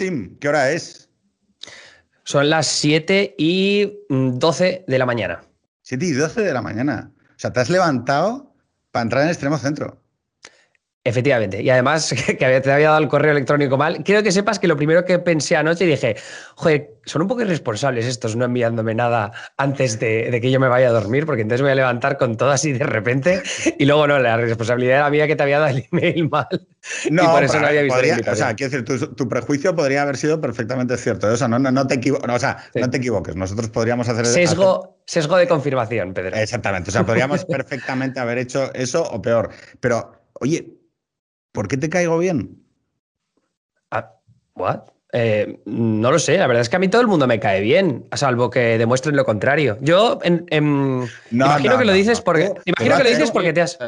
Ananísim, ¿qué hora es? Son las 7 y 12 de la mañana. 7 y 12 de la mañana. O sea, te has levantado para entrar en extremo centro. Efectivamente. Y además, que te había dado el correo electrónico mal. Quiero que sepas que lo primero que pensé anoche dije, joder, son un poco irresponsables estos no enviándome nada antes de, que yo me vaya a dormir, porque entonces me voy a levantar con todo así de repente. Y luego no, la responsabilidad era mía que te había dado el email mal. No, y por eso no había visto O sea, quiero decir, tu, prejuicio podría haber sido perfectamente cierto. O sea, no, no, te, o sea, no te equivoques. Nosotros podríamos hacer. Sesgo, sesgo de confirmación, Pedro. Exactamente. O sea, podríamos perfectamente haber hecho eso o peor. Pero, oye, ¿por qué te caigo bien? Ah, ¿What? Eh, no lo sé, la verdad es que a mí todo el mundo me cae bien, a salvo que demuestren lo contrario. Yo imagino que lo dices porque imagino que lo dices porque te has.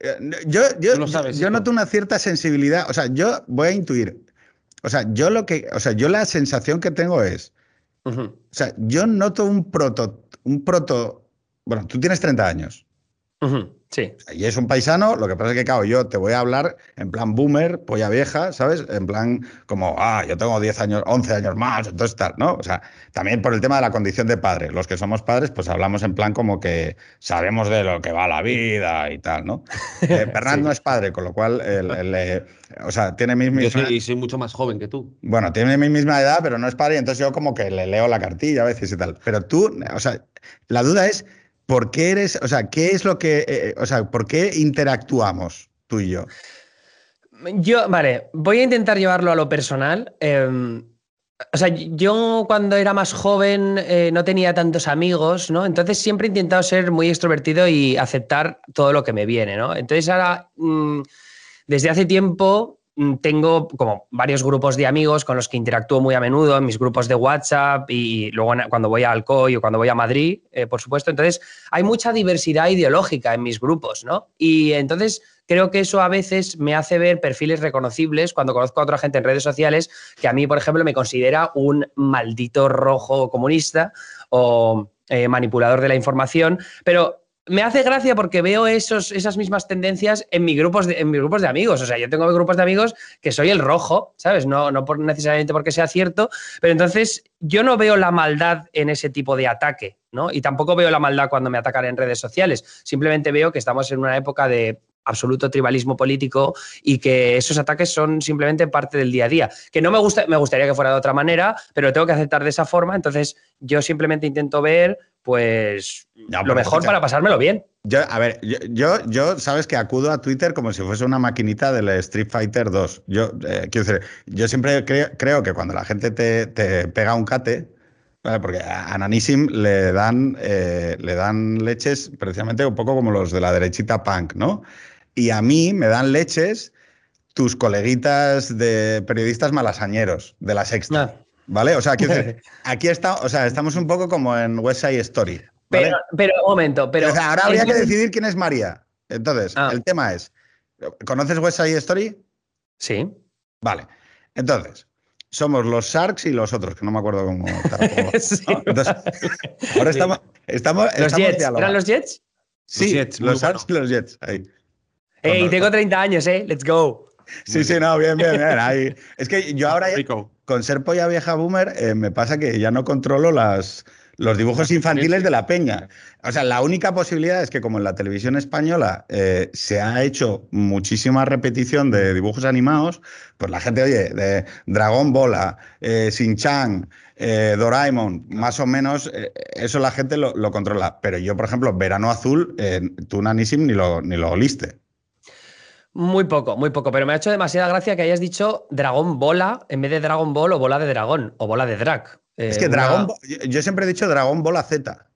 Eh, yo, yo, yo noto una cierta sensibilidad. O sea, yo voy a intuir. O sea, yo lo que. O sea, yo la sensación que tengo es. O sea, yo noto un proto. Un proto. Bueno, tú tienes 30 años. Sí. Y es un paisano, lo que pasa es que, claro, yo te voy a hablar en plan boomer, polla vieja, ¿sabes? En plan como, ah, yo tengo 10 años, 11 años más, entonces tal, ¿no? O sea, también por el tema de la condición de padre. Los que somos padres, pues hablamos en plan como que sabemos de lo que va la vida y tal, ¿no? Eh, no es padre, con lo cual, el, o sea, tiene mi misma... Yo soy, soy mucho más joven que tú. Bueno, tiene mi misma edad, pero no es padre, y entonces yo como que le leo la cartilla a veces y tal. Pero tú, o sea, la duda es ¿Por qué eres, o sea, qué es lo que, eh, eh, o sea, por qué interactuamos tú y yo? Yo, vale, voy a intentar llevarlo a lo personal. Em, o sea, yo cuando era más joven eh, no tenía tantos amigos, ¿no? Entonces siempre he intentado ser muy extrovertido y aceptar todo lo que me viene, ¿no? Entonces ahora, mm, desde hace tiempo, tengo como varios grupos de amigos con los que interactúo muy a menudo en mis grupos de WhatsApp y luego cuando voy a Alcoy o cuando voy a Madrid, eh, por supuesto. Entonces, hay mucha diversidad ideológica en mis grupos, ¿no? Y entonces creo que eso a veces me hace ver perfiles reconocibles cuando conozco a otra gente en redes sociales que a mí, por ejemplo, me considera un maldito rojo comunista o eh, manipulador de la información, pero me hace gracia porque veo esos, esas mismas tendencias en, mis grupos de, en mis grupos de amigos. O sea, yo tengo grupos de amigos que soy el rojo, ¿sabes? No, no necesariamente porque sea cierto, pero entonces yo no veo la maldad en ese tipo de ataque, ¿no? Y tampoco veo la maldad cuando me atacan en redes sociales. Simplemente veo que estamos en una época de absoluto tribalismo político y que esos ataques son simplemente parte del día a día. Que no me gusta, me gustaría que fuera de otra manera, pero tengo que aceptar de esa forma. Entonces, yo simplemente intento ver pues lo mejor para pasármelo bien. Yo, a ver, yo, yo, sabes que acudo a Twitter como si fuese una maquinita del Street Fighter 2. Yo, eh, quiero decir, yo siempre creo, que cuando la gente te, pega un cate, porque a Ananísim le dan, eh, le dan leches precisamente un poco como los de la derechita punk, ¿no? Y a mí me dan leches tus coleguitas de periodistas malasañeros de la sexta. Ah. ¿Vale? O sea, aquí, aquí está, o sea, estamos un poco como en West Side Story. Pero, pero, un momento, pero. ahora habría que decidir quién es María. Entonces, ah. el tema es: ¿conoces West Side Story? Sí. Vale. Entonces, somos los Sharks y los otros, que no me acuerdo cómo. sí, Entonces, ahora estamos. estamos, ¿Los Jets? ¿Eran los Jets? Sí, los, Sharks y los Jets. Ahí. Ey, tengo 30 años, ¿eh? Let's go. Sí, sí, no, bien, bien, bien. Ahí. Es que yo ahora. Con ser polla vieja boomer, eh, me pasa que ya no controlo las, los dibujos infantiles de la peña. O sea, la única posibilidad es que como en la televisión española eh, se ha hecho muchísima repetición de dibujos animados, pues la gente, oye, de Dragón Bola, eh, Shin-Chan, eh, Doraemon, más o menos, eso la gente lo, controla. Pero yo, por ejemplo, Verano Azul, tú, Nanísim, ni lo, ni lo oliste. Muy poco, muy poco, pero me ha hecho demasiada gracia que hayas dicho dragón bola en vez de Dragon Ball o bola de dragón o bola de drag. es que eh, Dragón, yo siempre he dicho Dragón Bola Z.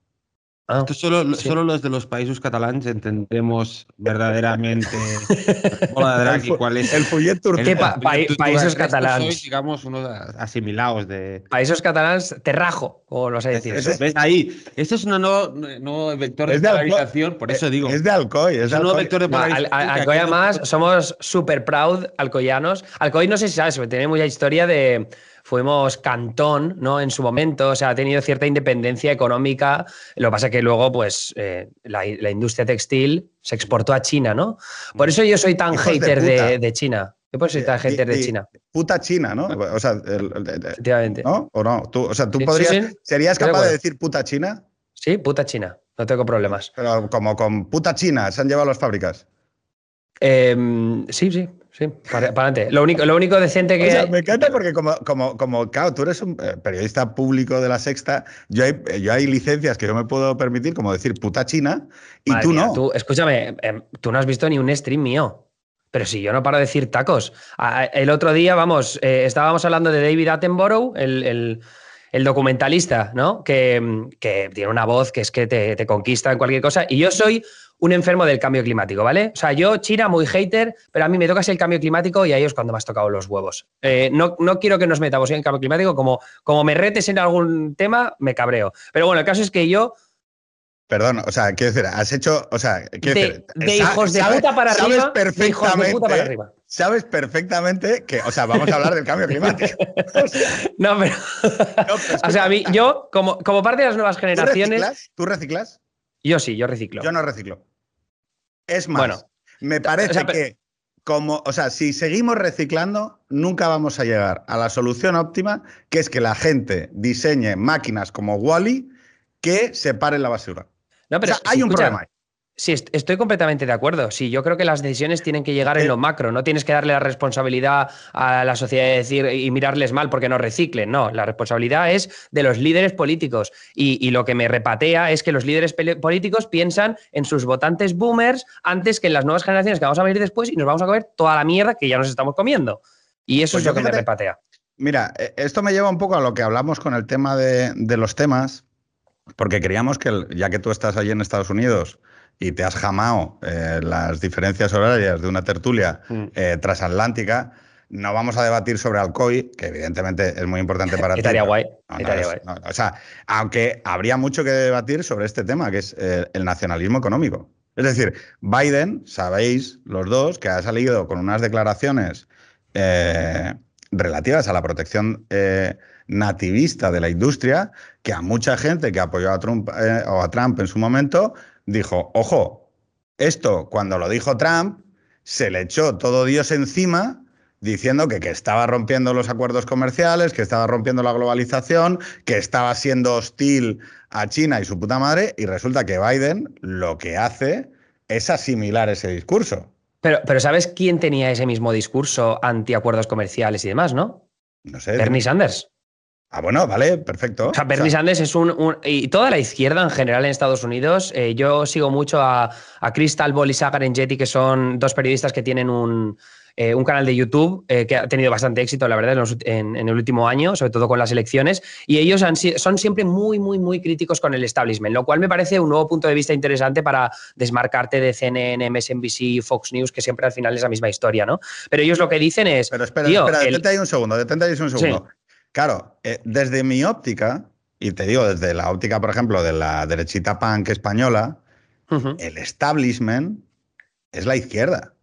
Ah, Esto solo, solo los de los países catalanes entendemos verdaderamente cuál es el folleto ¿Qué países catalanes? digamos, unos asimilados de. Países catalanes, terrajo, o lo sé decir. ¿Ves ahí? Esto es un nuevo, vector de, polarización, por eso digo. Es de Alcoy. Es, un nuevo vector de polarización. Alcoy, además, somos super proud alcoyanos. Alcoy, no sé si sabes, tiene mucha historia de fuimos cantón, ¿no? En su momento, o sea, ha tenido cierta independencia económica. Lo que pasa es que luego, pues, eh, la, industria textil se exportó a China, ¿no? Por eso yo soy tan hater de, China. ¿Qué puede ser gente de China? Puta China, ¿no? O sea, Efectivamente. ¿no? ¿O no? Tú, o sea, tú podrías. ¿Serías capaz de decir puta China? Sí, puta China. No tengo problemas. Pero como con puta China se han llevado las fábricas. Em, sí, sí, sí, para, adelante. Lo único, lo único decente que. me encanta porque, como, como, como, claro, tú eres un eh, periodista público de la sexta, yo hay, yo hay licencias que yo me puedo permitir, como decir puta China, y tú no. Tú, escúchame, em, tú no has visto ni un stream mío. Pero si yo no paro de decir tacos. El otro día, vamos, eh, estábamos hablando de David Attenborough, el, documentalista, ¿no? Que, tiene una voz que es que te, te, conquista en cualquier cosa. Y yo soy un enfermo del cambio climático, ¿vale? O sea, yo, China, muy hater, pero a mí me toca el cambio climático y a ellos cuando me has tocado los huevos. Eh, no, no, quiero que nos metamos en el cambio climático, como, como me retes en algún tema, me cabreo. Pero bueno, el caso es que yo Perdón, o sea, quiero decir, has hecho, o sea, de, de hijos de puta para arriba, perfectamente, Sabes perfectamente que, o sea, vamos a hablar del cambio climático. no, pero, o sea, a mí, yo, como, como parte de las nuevas generaciones. ¿Tú reciclas? Yo sí, yo reciclo. Yo no reciclo. Es más, bueno, me parece que como, o sea, si seguimos reciclando, nunca vamos a llegar a la solución óptima, que es que la gente diseñe máquinas como Wally que separen la basura. No, pero hay un problema. Sí, estoy completamente de acuerdo. Sí, yo creo que las decisiones tienen que llegar en lo macro. No tienes que darle la responsabilidad a la sociedad de decir y mirarles mal porque no reciclen. No, la responsabilidad es de los líderes políticos. Y, lo que me repatea es que los líderes políticos piensan en sus votantes boomers antes que en las nuevas generaciones que vamos a venir después y nos vamos a comer toda la mierda que ya nos estamos comiendo. Y eso pues es lo que me repatea. Mira, e, esto me lleva un poco a lo que hablamos con el tema de, de los temas, porque creíamos que ya que tú estás allí en Estados Unidos y te has jamado eh, las diferencias horarias de una tertulia mm. eh, transatlántica, no vamos a debatir sobre Alcoy, que evidentemente es muy importante para ti. Estaría guay. o sea, aunque habría mucho que debatir sobre este tema, que es eh, el nacionalismo económico. Es decir, Biden, sabéis los dos, que ha salido con unas declaraciones relativas a la protección nativista de la industria, que a mucha gente que apoyó a Trump o a Trump en su momento dijo, ojo, esto cuando lo dijo Trump, se le echó todo Dios encima diciendo que, que, estaba rompiendo los acuerdos comerciales, que estaba rompiendo la globalización, que estaba siendo hostil a China y su puta madre, y resulta que Biden lo que hace es asimilar ese discurso. Pero, pero ¿sabes quién tenía ese mismo discurso anti acuerdos comerciales y demás, no? No sé. Bernie Sanders. Ah, bueno, vale, perfecto. O sea, Bernie Sanders es un, Y toda la izquierda en general en Estados Unidos. Eh, yo sigo mucho a, a Crystal Ball y Sagar Jetty, que son dos periodistas que tienen un, eh, un canal de YouTube eh, que ha tenido bastante éxito, la verdad, en, el último año, sobre todo con las elecciones. Y ellos son siempre muy, muy, muy críticos con el establishment, lo cual me parece un nuevo punto de vista interesante para desmarcarte de CNN, MSNBC, Fox News, que siempre al final es la misma historia, ¿no? Pero ellos lo que dicen es. Pero espera, espera, detente ahí un segundo, detente ahí un segundo. Claro, eh, desde mi óptica, y te digo desde la óptica, por ejemplo, de la derechita punk española, el establishment es la izquierda.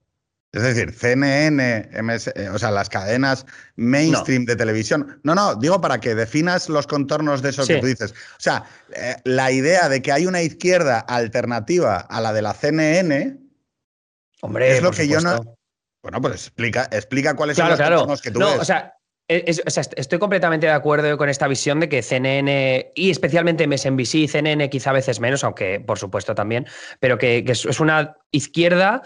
Es decir, CNN, eh, o sea, las cadenas mainstream de televisión. No, no, digo para que definas los contornos de eso que tú dices. O sea, eh, la idea de que hay una izquierda alternativa a la de la CNN. Hombre, es lo que yo no. Bueno, pues explica, explica cuáles son los contornos que tú no, O sea, estoy completamente de acuerdo con esta visión de que CNN y especialmente MSNBC, CNN quizá a veces menos, aunque por supuesto también, pero que, es una izquierda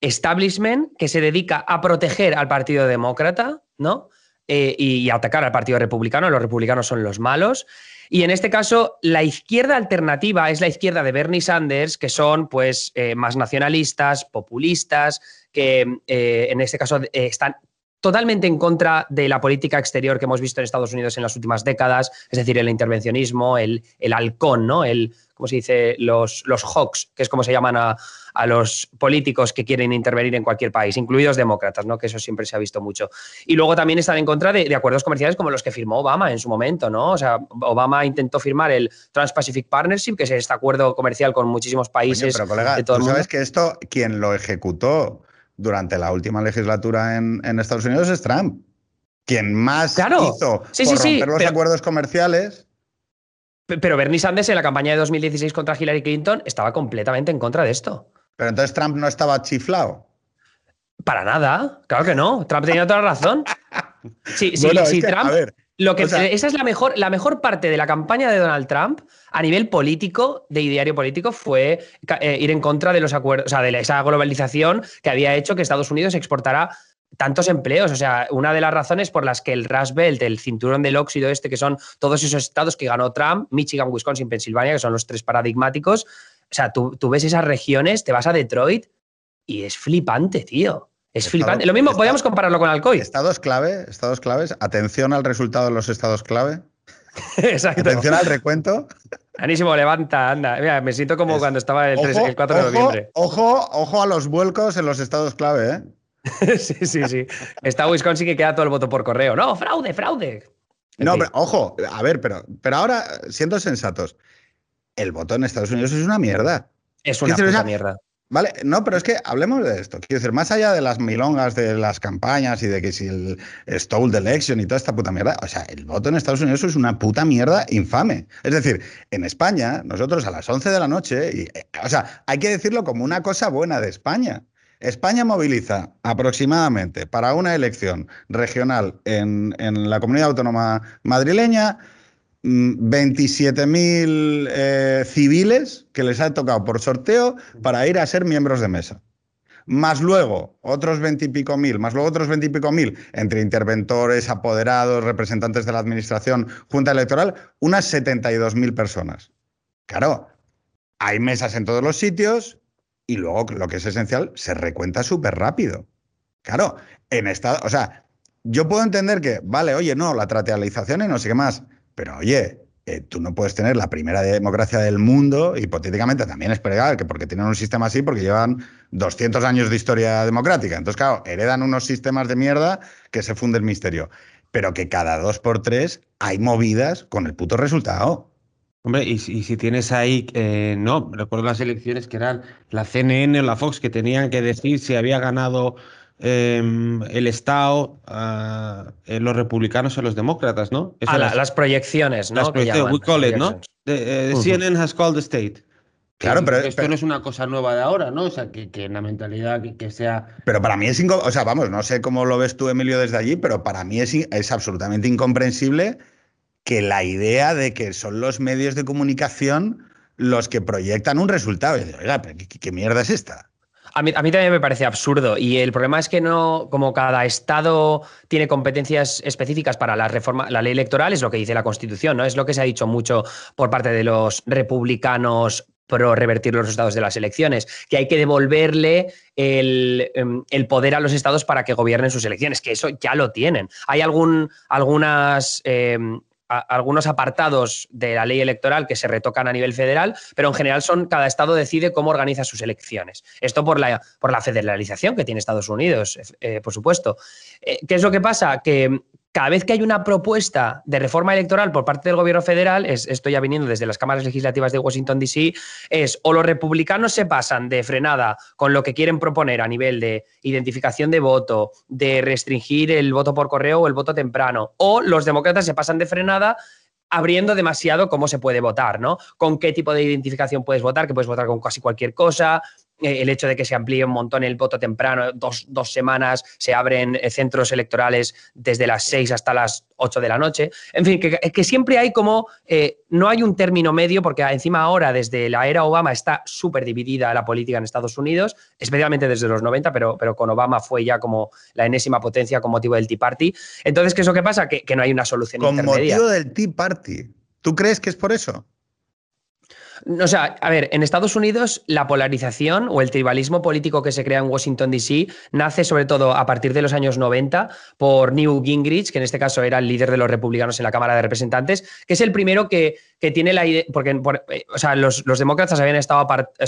establishment que se dedica a proteger al Partido Demócrata, ¿no? Eh, y, a atacar al Partido Republicano. Los republicanos son los malos. Y en este caso, la izquierda alternativa es la izquierda de Bernie Sanders, que son pues eh, más nacionalistas, populistas, que eh, en este caso están totalmente en contra de la política exterior que hemos visto en Estados Unidos en las últimas décadas, es decir, el intervencionismo, el, el halcón, ¿no? El, ¿cómo se dice? Los, los hawks, que es como se llaman a, los políticos que quieren intervenir en cualquier país, incluidos demócratas, ¿no? Que eso siempre se ha visto mucho. Y luego también están en contra de, acuerdos comerciales como los que firmó Obama en su momento, ¿no? O sea, Obama intentó firmar el Trans-Pacific Partnership, que es este acuerdo comercial con muchísimos países. pero colega, ¿tú sabes que esto, quien lo ejecutó durante la última legislatura en, Estados Unidos es Trump. Quien más hizo por romper los acuerdos comerciales. Pero Bernie Sanders en la campaña de 2016 contra Hillary Clinton estaba completamente en contra de esto. Pero entonces Trump no estaba chiflado. Para nada, claro que no. Trump tenía toda la razón. Sí, sí, sí, Trump. Lo que, esa es la mejor, la mejor parte de la campaña de Donald Trump a nivel político, de ideario político, fue eh, ir en contra de los acuerdos, o sea, de esa globalización que había hecho que Estados Unidos exportara tantos empleos. O sea, una de las razones por las que el Rust Belt, el cinturón del óxido este, que son todos esos estados que ganó Trump, Michigan, Wisconsin, Pensilvania, que son los tres paradigmáticos. O sea, tú, tú ves esas regiones, te vas a Detroit y es flipante, tío. Es flipante. Lo mismo, podríamos compararlo con Alcoy. Estados clave, estados claves. Atención al resultado de los estados clave. Exacto. Atención al recuento. Anísimo, levanta, anda. Mira, me siento como cuando estaba el, 4 de noviembre. Ojo, ojo a los vuelcos en los estados clave, ¿eh? sí, sí, sí. Está Wisconsin que queda todo el voto por correo. No, fraude, fraude. no, pero ojo, a ver, pero, pero ahora, siendo sensatos, el voto en Estados Unidos es una mierda. Es una puta mierda. Vale, no, pero es que hablemos de esto. Quiero decir, más allá de las milongas de las campañas y de que si el stole the election y toda esta puta mierda, o sea, el voto en Estados Unidos es una puta mierda infame. Es decir, en España, nosotros a las 11 de la noche, y, eh, o sea, hay que decirlo como una cosa buena de España. España moviliza aproximadamente para una elección regional en, la comunidad autónoma madrileña 27.000 mm, eh, civiles que les ha tocado por sorteo para ir a ser miembros de mesa. Más luego otros 20 y pico mil, más luego otros 20 y pico mil entre interventores, apoderados, representantes de la administración, junta electoral, unas 72.000 personas. Claro, hay mesas en todos los sitios, y luego lo que es esencial, se recuenta súper rápido. Claro, en esta, o sea, yo puedo entender que, vale, oye, no, la tratealización y no sé qué más, pero oye, eh, tú no puedes tener la primera democracia del mundo, hipotéticamente también es pregar que porque tienen un sistema así, porque llevan 200 años de historia democrática. Entonces, claro, heredan unos sistemas de mierda que se funde el misterio. Pero que cada dos por tres hay movidas con el puto resultado. Hombre, y, si tienes ahí, eh, no, recuerdo las elecciones que eran la CNN o la Fox que tenían que decir si había ganado em, el Estado, uh, los republicanos o los demócratas, ¿no? Ah, las, proyecciones, ¿no? Las proyecciones, we call it, ¿no? Eh, CNN has called the state. Claro, pero esto no es una cosa nueva de ahora, ¿no? O sea, que, que en la mentalidad que, sea. Pero para mí es o sea, vamos, no sé cómo lo ves tú, Emilio, desde allí, pero para mí es, es absolutamente incomprensible que la idea de que son los medios de comunicación los que proyectan un resultado. Y oiga, ¿qué, mierda es esta? A mí, también me parece absurdo. Y el problema es que no, como cada estado tiene competencias específicas para la reforma, la ley electoral, es lo que dice la Constitución, ¿no? Es lo que se ha dicho mucho por parte de los republicanos pro revertir los resultados de las elecciones, que hay que devolverle el, em, poder a los estados para que gobiernen sus elecciones, que eso ya lo tienen. Hay algún, algunas algunos apartados de la ley electoral que se retocan a nivel federal, pero en general son cada estado decide cómo organiza sus elecciones. Esto por la, por la federalización que tiene Estados Unidos, eh, por supuesto. Eh, ¿Qué es lo que pasa? Que cada vez que hay una propuesta de reforma electoral por parte del gobierno federal, es, esto ya viniendo desde las cámaras legislativas de Washington, D.C., es o los republicanos se pasan de frenada con lo que quieren proponer a nivel de identificación de voto, de restringir el voto por correo o el voto temprano, o los demócratas se pasan de frenada abriendo demasiado cómo se puede votar, ¿no? Con qué tipo de identificación puedes votar, que puedes votar con casi cualquier cosa, el hecho de que se amplíe un montón el voto temprano, dos, semanas, se abren eh, centros electorales desde las seis hasta las ocho de la noche. En fin, que, siempre hay como, eh, no hay un término medio, porque encima ahora, desde la era Obama, está súper dividida la política en Estados Unidos, especialmente desde los 90, pero, pero con Obama fue ya como la enésima potencia con motivo del Tea Party. Entonces, ¿qué es lo que pasa? Que, no hay una solución con motivo del Tea Party. ¿Tú crees que es por eso? O sea, a ver, en Estados Unidos la polarización o el tribalismo político que se crea en Washington, D.C. nace sobre todo a partir de los años 90 por Newt Gingrich, que en este caso era el líder de los republicanos en la Cámara de Representantes, que es el primero que, tiene la idea, porque eh, o sea, los, demócratas habían estado,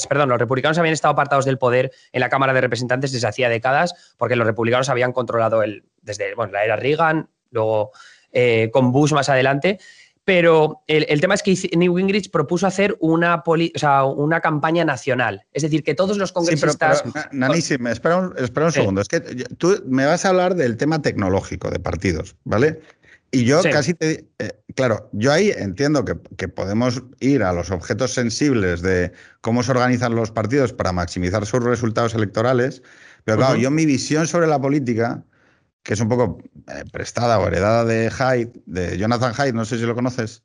perdón, los republicanos habían estado apartados del poder en la Cámara de Representantes desde hacía décadas, porque los republicanos habían controlado el, desde bueno, la era Reagan, luego eh, con Bush más adelante. Pero el, tema es que New Gingrich propuso hacer una, una campaña nacional. Es decir, que todos los congresistas. Sí, pero, espera un, segundo. Es que tú me vas a hablar del tema tecnológico de partidos, ¿vale? Y yo casi te. Eh, claro, yo ahí entiendo que, que, podemos ir a los objetos sensibles de cómo se organizan los partidos para maximizar sus resultados electorales, Pero claro, yo mi visión sobre la política, que es un poco eh, prestada o heredada de Hyde, de Jonathan Hyde, no sé si lo conoces.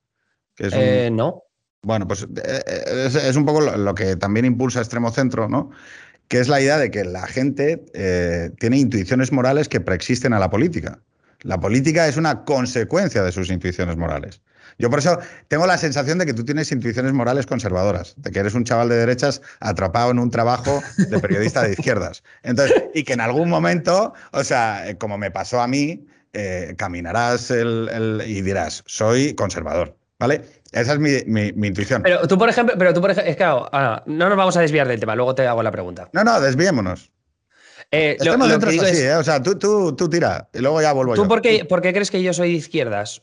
Que eh, no. Bueno, pues eh, es, un poco lo, que también impulsa Extremo Centro, ¿no? Que es la idea de que la gente tiene intuiciones morales que preexisten a la política. La política es una consecuencia de sus intuiciones morales. Yo por eso tengo la sensación de que tú tienes intuiciones morales conservadoras, de que eres un chaval de derechas atrapado en un trabajo de periodista de izquierdas. Entonces, y que en algún momento, o sea, eh, como me pasó a mí, eh, caminarás y dirás, soy conservador. ¿Vale? Esa es mi, intuición. Pero tú, por ejemplo, pero tú, por ejemplo, es que no nos vamos a desviar del tema, luego te hago la pregunta. No, no, desviémonos. Eh, Estamos dentro así, ¿eh? O sea, tú, tú, tú, tira y luego ya vuelvo ¿Tú Por qué, por qué crees que yo soy de izquierdas?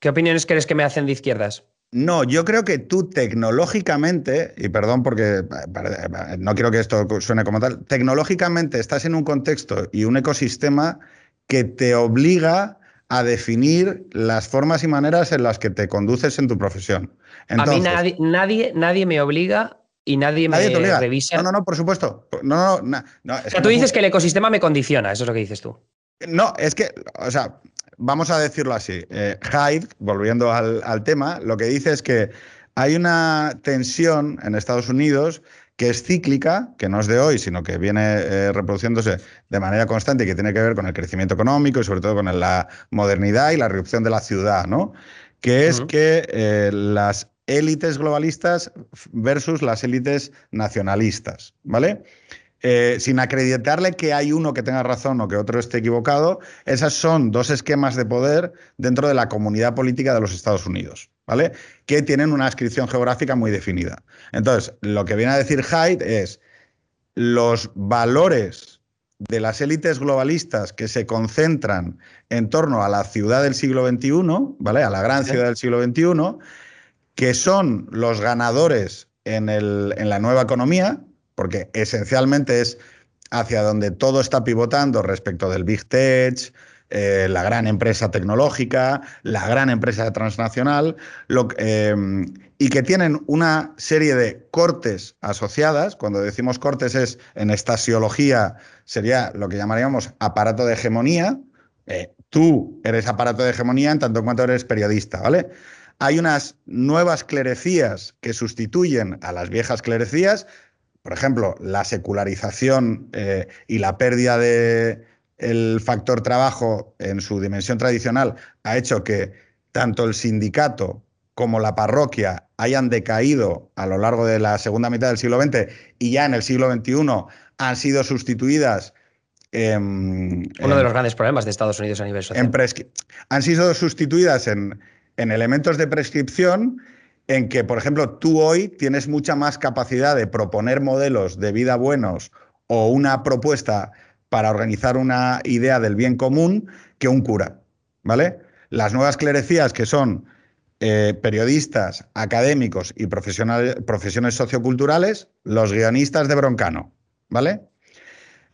¿Qué opiniones crees que me hacen de izquierdas? No, yo creo que tú tecnológicamente, y perdón porque eh, no quiero que esto suene como tal, tecnológicamente estás en un contexto y un ecosistema que te obliga a definir las formas y maneras en las que te conduces en tu profesión. a mí nadie, nadie, nadie me obliga y nadie, me revisa. No, no, no, por supuesto. No, no, no, o sea, tú dices que el ecosistema me condiciona, eso es lo que dices tú. No, es que, o sea, vamos a decirlo así. Eh, Hyde, volviendo al, tema, lo que dice es que hay una tensión en Estados Unidos que es cíclica, que no es de hoy, sino que viene eh, reproduciéndose de manera constante y que tiene que ver con el crecimiento económico y sobre todo con la modernidad y la reducción de la ciudad, ¿no? Que es que eh, las élites globalistas versus las élites nacionalistas, ¿vale? Eh, sin acreditarle que hay uno que tenga razón o que otro esté equivocado, esas son dos esquemas de poder dentro de la comunidad política de los Estados Unidos, ¿vale? Que tienen una inscripción geográfica muy definida. Entonces, lo que viene a decir Hyde es los valores de las élites globalistas que se concentran en torno a la ciudad del siglo XXI, ¿vale? A la gran ciudad del siglo XXI, que son los ganadores en, la nueva economía, porque esencialmente es hacia donde todo está pivotando respecto del Big Tech, eh, la gran empresa tecnológica, la gran empresa transnacional, em, y que tienen una serie de cortes asociadas. Cuando decimos cortes es en estasiología, sería lo que llamaríamos aparato de hegemonía. Eh, tú eres aparato de hegemonía en tanto en cuanto eres periodista, ¿vale? Hay unas nuevas clerecías que sustituyen a las viejas clerecías, por ejemplo, la secularización eh, y la pérdida del factor trabajo en su dimensión tradicional ha hecho que tanto el sindicato como la parroquia hayan decaído a lo largo de la segunda mitad del siglo XX y ya en el siglo XXI han sido sustituidas Uno de los grandes problemas de Estados Unidos a nivel social. han sido sustituidas en, en elementos de prescripción en que, por ejemplo, tú hoy tienes mucha más capacidad de proponer modelos de vida buenos o una propuesta para organizar una idea del bien común que un cura, ¿vale? Las nuevas clerecías que son eh, periodistas, académicos y profesiones socioculturales, los guionistas de Broncano, ¿vale?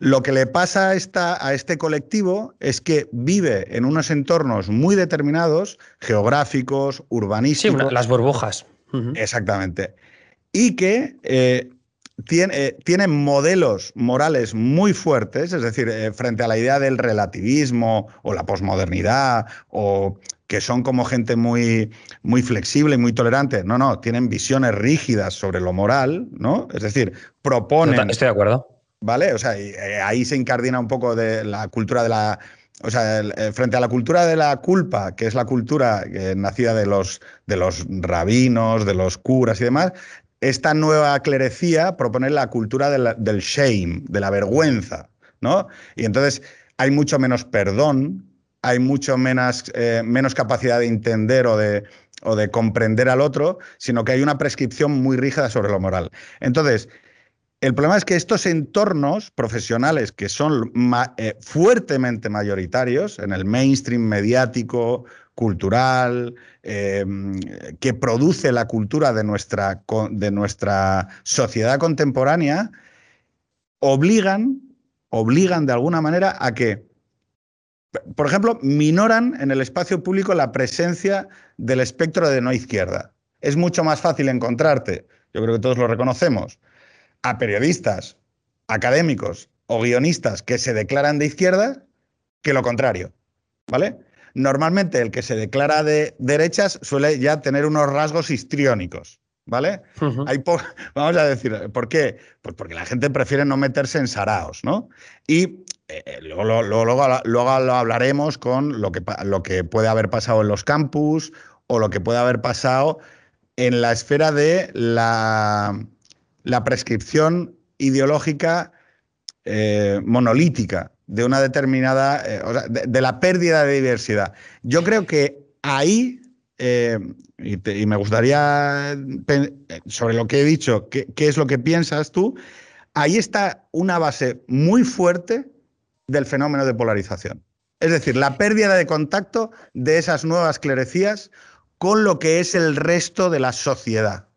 Lo que le pasa a, esta, a este colectivo es que vive en unos entornos muy determinados, geográficos, urbanísticos. Sí, las burbujas. Exactamente. Y que eh, tiene, eh, tienen modelos morales muy fuertes, es decir, eh, frente a la idea del relativismo o la posmodernidad, o que son como gente muy, muy flexible y muy tolerante. No, no, tienen visiones rígidas sobre lo moral, ¿no? Es decir, proponen. Estoy de acuerdo. ¿Vale? O sea, eh, ahí se incardina un poco de la cultura de la. O sea, eh, frente a la cultura de la culpa, que es la cultura eh, nacida de los, de los rabinos, de los curas y demás, esta nueva clerecía propone la cultura del shame, de la vergüenza, ¿no? Y entonces hay mucho menos perdón, hay mucho menos, menos capacidad de entender o de, o de comprender al otro, sino que hay una prescripción muy rígida sobre lo moral. Entonces, el problema es que estos entornos profesionales que son eh, fuertemente mayoritarios en el mainstream mediático, cultural, em, que produce la cultura de nuestra, de nuestra sociedad contemporánea, obligan, obligan de alguna manera a que, por ejemplo, minoran en el espacio público la presencia del espectro de no izquierda. Es mucho más fácil encontrarte, yo creo que todos lo reconocemos, a periodistas, académicos o guionistas que se declaran de izquierda que lo contrario, ¿vale? Normalmente el que se declara de derechas suele ya tener unos rasgos histriónicos, ¿vale? vamos a decir, ¿por qué? Pues porque la gente prefiere no meterse en saraos, ¿no? Y eh, luego, luego, luego, lo hablaremos con lo que, lo que puede haber pasado en los campus o lo que puede haber pasado en la esfera de la, la prescripción ideológica eh, monolítica de una determinada, eh, de, la pérdida de diversidad. Yo creo que ahí, eh, y, me gustaría, sobre lo que he dicho, ¿qué, es lo que piensas tú? Ahí está una base muy fuerte del fenómeno de polarización. Es decir, la pérdida de contacto de esas nuevas clerecías con lo que es el resto de la sociedad.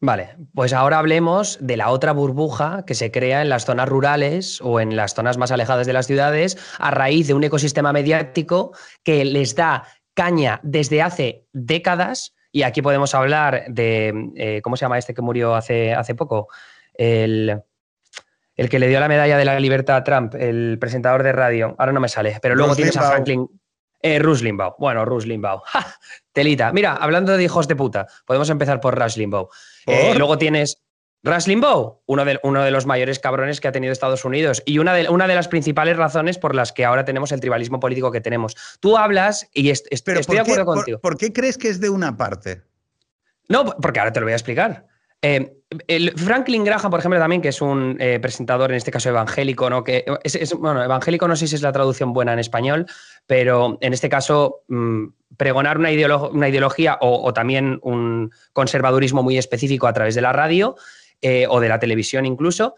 Vale, pues ahora hablemos de la otra burbuja que se crea en las zonas rurales o en las zonas más alejadas de las ciudades a raíz de un ecosistema mediático que les da caña desde hace décadas. Y aquí podemos hablar de, eh, ¿cómo se llama este que murió hace, hace poco? El, el, que le dio la medalla de la libertad a Trump, el presentador de radio. Ahora no me sale, pero luego tienes a Franklin. Eh, Rush Limbaugh. Bueno, Rush Limbaugh. Telita. Mira, hablando de hijos de puta, podemos empezar por Rush Limbaugh. Eh, luego tienes Rush Limbaugh, uno de, uno de los mayores cabrones que ha tenido Estados Unidos y una de, una de las principales razones por las que ahora tenemos el tribalismo político que tenemos. Tú hablas y estoy de acuerdo contigo. ¿Por qué crees que es de una parte? No, porque ahora te lo voy a explicar. Eh, el Franklin Graham, por ejemplo, también, que es un eh, presentador, en este caso evangélico, ¿no? Que es, bueno, evangélico no sé si es la traducción buena en español, pero en este caso, mm, pregonar una, ideología o, también un conservadurismo muy específico a través de la radio eh, o de la televisión incluso,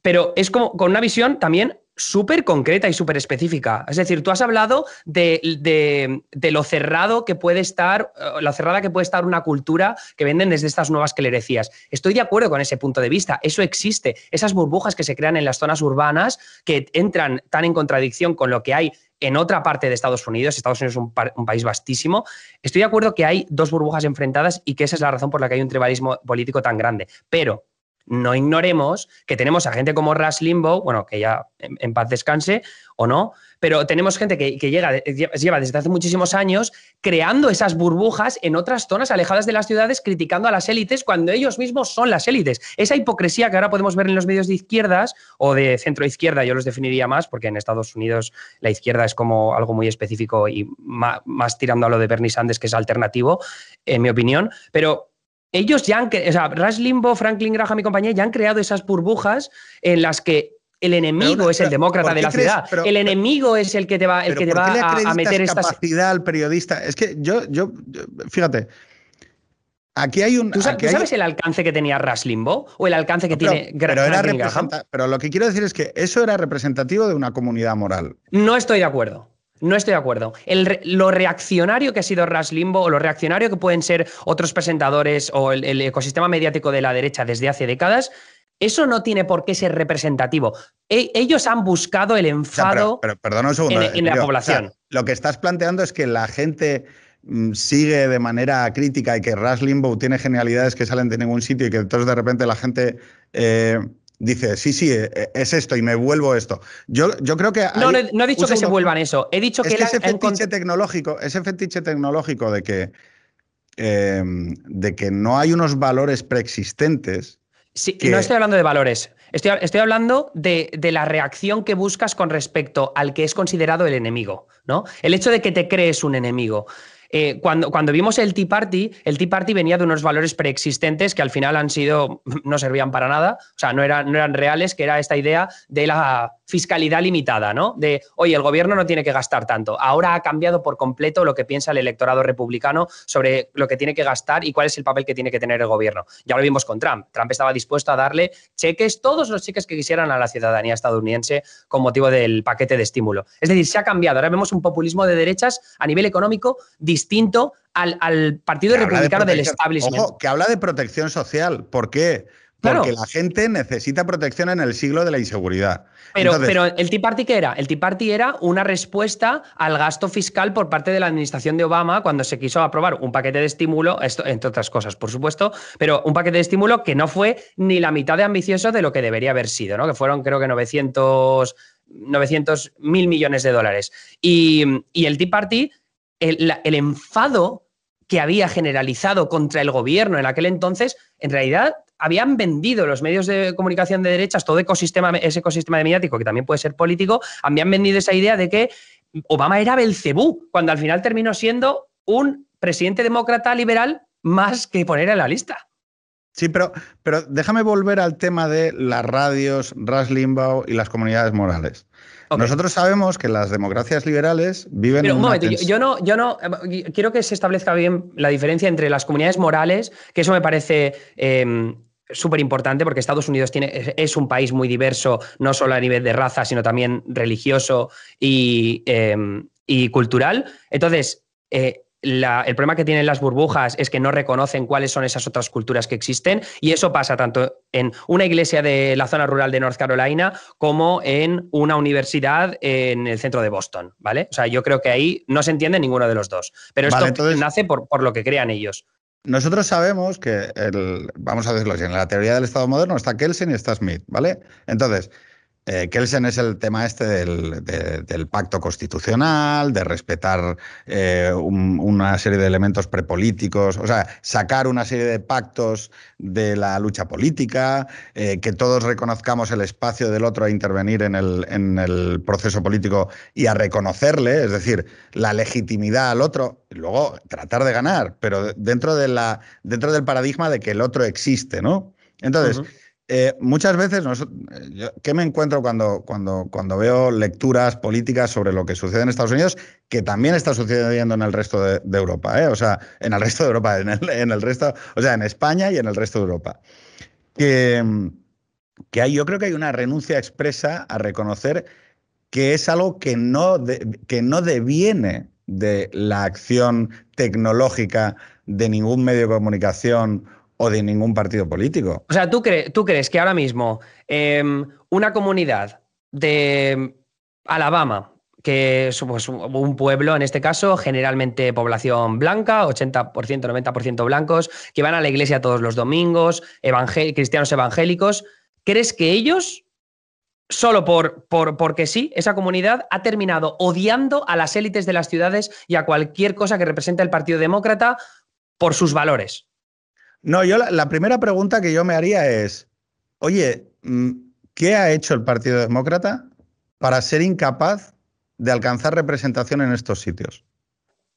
pero es como con una visión también súper concreta y súper específica. Es decir, tú has hablado de, lo cerrado que puede estar, eh, la cerrada que puede estar una cultura que venden desde estas nuevas clerecías. Estoy de acuerdo con ese punto de vista. Eso existe. Esas burbujas que se crean en las zonas urbanas que entran tan en contradicción con lo que hay en otra parte de Estados Unidos, Estados Unidos es un, un, país vastísimo, estoy de acuerdo que hay dos burbujas enfrentadas y que esa es la razón por la que hay un tribalismo político tan grande. Pero no ignoremos que tenemos a gente como Rush Limbo, bueno, que ya en, paz descanse o no, pero tenemos gente que, llega, lleva desde hace muchísimos años creando esas burbujas en otras zonas alejadas de las ciudades, criticando a las élites cuando ellos mismos son las élites. Esa hipocresía que ahora podemos ver en los medios de izquierdas o de centro izquierda, yo los definiría más, porque en Estados Unidos la izquierda es como algo muy específico y más, más tirando a lo de Bernie Sanders, que es alternativo, en mi opinión, pero ellos ya han, o sea, Rush Limbo, Franklin Graham y compañía ya han creado esas burbujas en las que el enemigo es el demócrata de la ciudad. el enemigo es el que te va, el que te va a, meter esta capacidad al periodista. Es que yo, yo, fíjate. Aquí hay un. ¿Tú, sabes, el alcance que tenía Rush Limbo? ¿O el alcance que tiene pero Pero lo que quiero decir es que eso era representativo de una comunidad moral. No estoy de acuerdo. No estoy de acuerdo. lo reaccionario que ha sido Rush Limbo o lo reaccionario que pueden ser otros presentadores o el, ecosistema mediático de la derecha desde hace décadas, eso no tiene por qué ser representativo. E, ellos han buscado el enfado en, la población. lo que estás planteando es que la gente mm, sigue de manera crítica y que Rush Limbo tiene genialidades que salen de ningún sitio y que entonces de repente la gente eh, dice, sí, sí, e, e, es esto y me vuelvo esto. Yo, yo creo que... no, no, he dicho que se vuelvan eso. He dicho que, ese fetiche tecnológico, ese fetiche tecnológico de que, em, de que no hay unos valores preexistentes. Sí, no estoy hablando de valores. Estoy, estoy hablando de, de, la reacción que buscas con respecto al que es considerado el enemigo, ¿no? El hecho de que te crees un enemigo. Eh, cuando, cuando vimos el Tea Party, el Tea Party venía de unos valores preexistentes que al final han sido, no servían para nada, o sea, no eran, no eran reales, que era esta idea de la fiscalidad limitada, ¿no? De, oye, el gobierno no tiene que gastar tanto. Ahora ha cambiado por completo lo que piensa el electorado republicano sobre lo que tiene que gastar y cuál es el papel que tiene que tener el gobierno. Ya lo vimos con Trump. Trump estaba dispuesto a darle cheques, todos los cheques que quisieran a la ciudadanía estadounidense con motivo del paquete de estímulo. Es decir, se ha cambiado. Ahora vemos un populismo de derechas a nivel económico distinto al, Partido Republicano del establishment. Ojo, que habla de protección social. ¿Por qué? Porque la gente necesita protección en el siglo de la inseguridad. Pero, pero el Tea Party, ¿qué era? El Tea Party era una respuesta al gasto fiscal por parte de la administración de Obama cuando se quiso aprobar un paquete de estímulo, esto, entre otras cosas, por supuesto, pero un paquete de estímulo que no fue ni la mitad de ambicioso de lo que debería haber sido, ¿no? Que fueron, creo que 900, 900 mil millones de dólares. Y, el Tea Party, el, el enfado que había generalizado contra el gobierno en aquel entonces, en realidad habían vendido los medios de comunicación de derechas, todo ecosistema, ese ecosistema de mediático, que también puede ser político, habían vendido esa idea de que Obama era Belcebú, cuando al final terminó siendo un presidente demócrata liberal más que poner en la lista. Sí, pero, pero déjame volver al tema de las radios, Ras Limbaugh y las comunidades morales. Nosotros sabemos que las democracias liberales viven en un momento, yo, no, yo no quiero que se establezca bien la diferencia entre las comunidades morales, que eso me parece em, súper importante porque Estados Unidos tiene, es un país muy diverso, no solo a nivel de raza, sino también religioso y, em, cultural. Entonces, eh, el problema que tienen las burbujas es que no reconocen cuáles son esas otras culturas que existen y eso pasa tanto en una iglesia de la zona rural de North Carolina como en una universidad en el centro de Boston, ¿vale? O sea, yo creo que ahí no se entiende ninguno de los dos, pero esto nace por, por lo que crean ellos. Nosotros sabemos que, el, vamos a decirlo así, en la teoría del Estado moderno está Kelsen y está Smith, ¿vale? Entonces, eh, Kelsen es el tema este del, pacto constitucional, de respetar eh, una serie de elementos prepolíticos, o sea, sacar una serie de pactos de la lucha política, eh, que todos reconozcamos el espacio del otro a intervenir en el, proceso político y a reconocerle, es decir, la legitimidad al otro, y luego tratar de ganar, pero dentro del paradigma de que el otro existe, ¿no? Entonces, eh, muchas veces, ¿qué me encuentro cuando, cuando, cuando veo lecturas políticas sobre lo que sucede en Estados Unidos, que también está sucediendo en el resto de, Europa? ¿eh? O sea, en el resto de Europa, en el, resto, o sea, en España y en el resto de Europa. Que, que hay, yo creo que hay una renuncia expresa a reconocer que es algo que no, que no deviene de la acción tecnológica de ningún medio de comunicación o de ningún partido político. O sea, ¿tú, crees que ahora mismo em, una comunidad de Alabama, que es pues, un pueblo en este caso, generalmente población blanca, 80%, 90% blancos, que van a la iglesia todos los domingos, cristianos evangélicos, ¿crees que ellos, solo por, porque sí, esa comunidad ha terminado odiando a las élites de las ciudades y a cualquier cosa que represente el Partido Demócrata por sus valores? No, yo la, primera pregunta que yo me haría es, oye, mm, ¿qué ha hecho el Partido Demócrata para ser incapaz de alcanzar representación en estos sitios?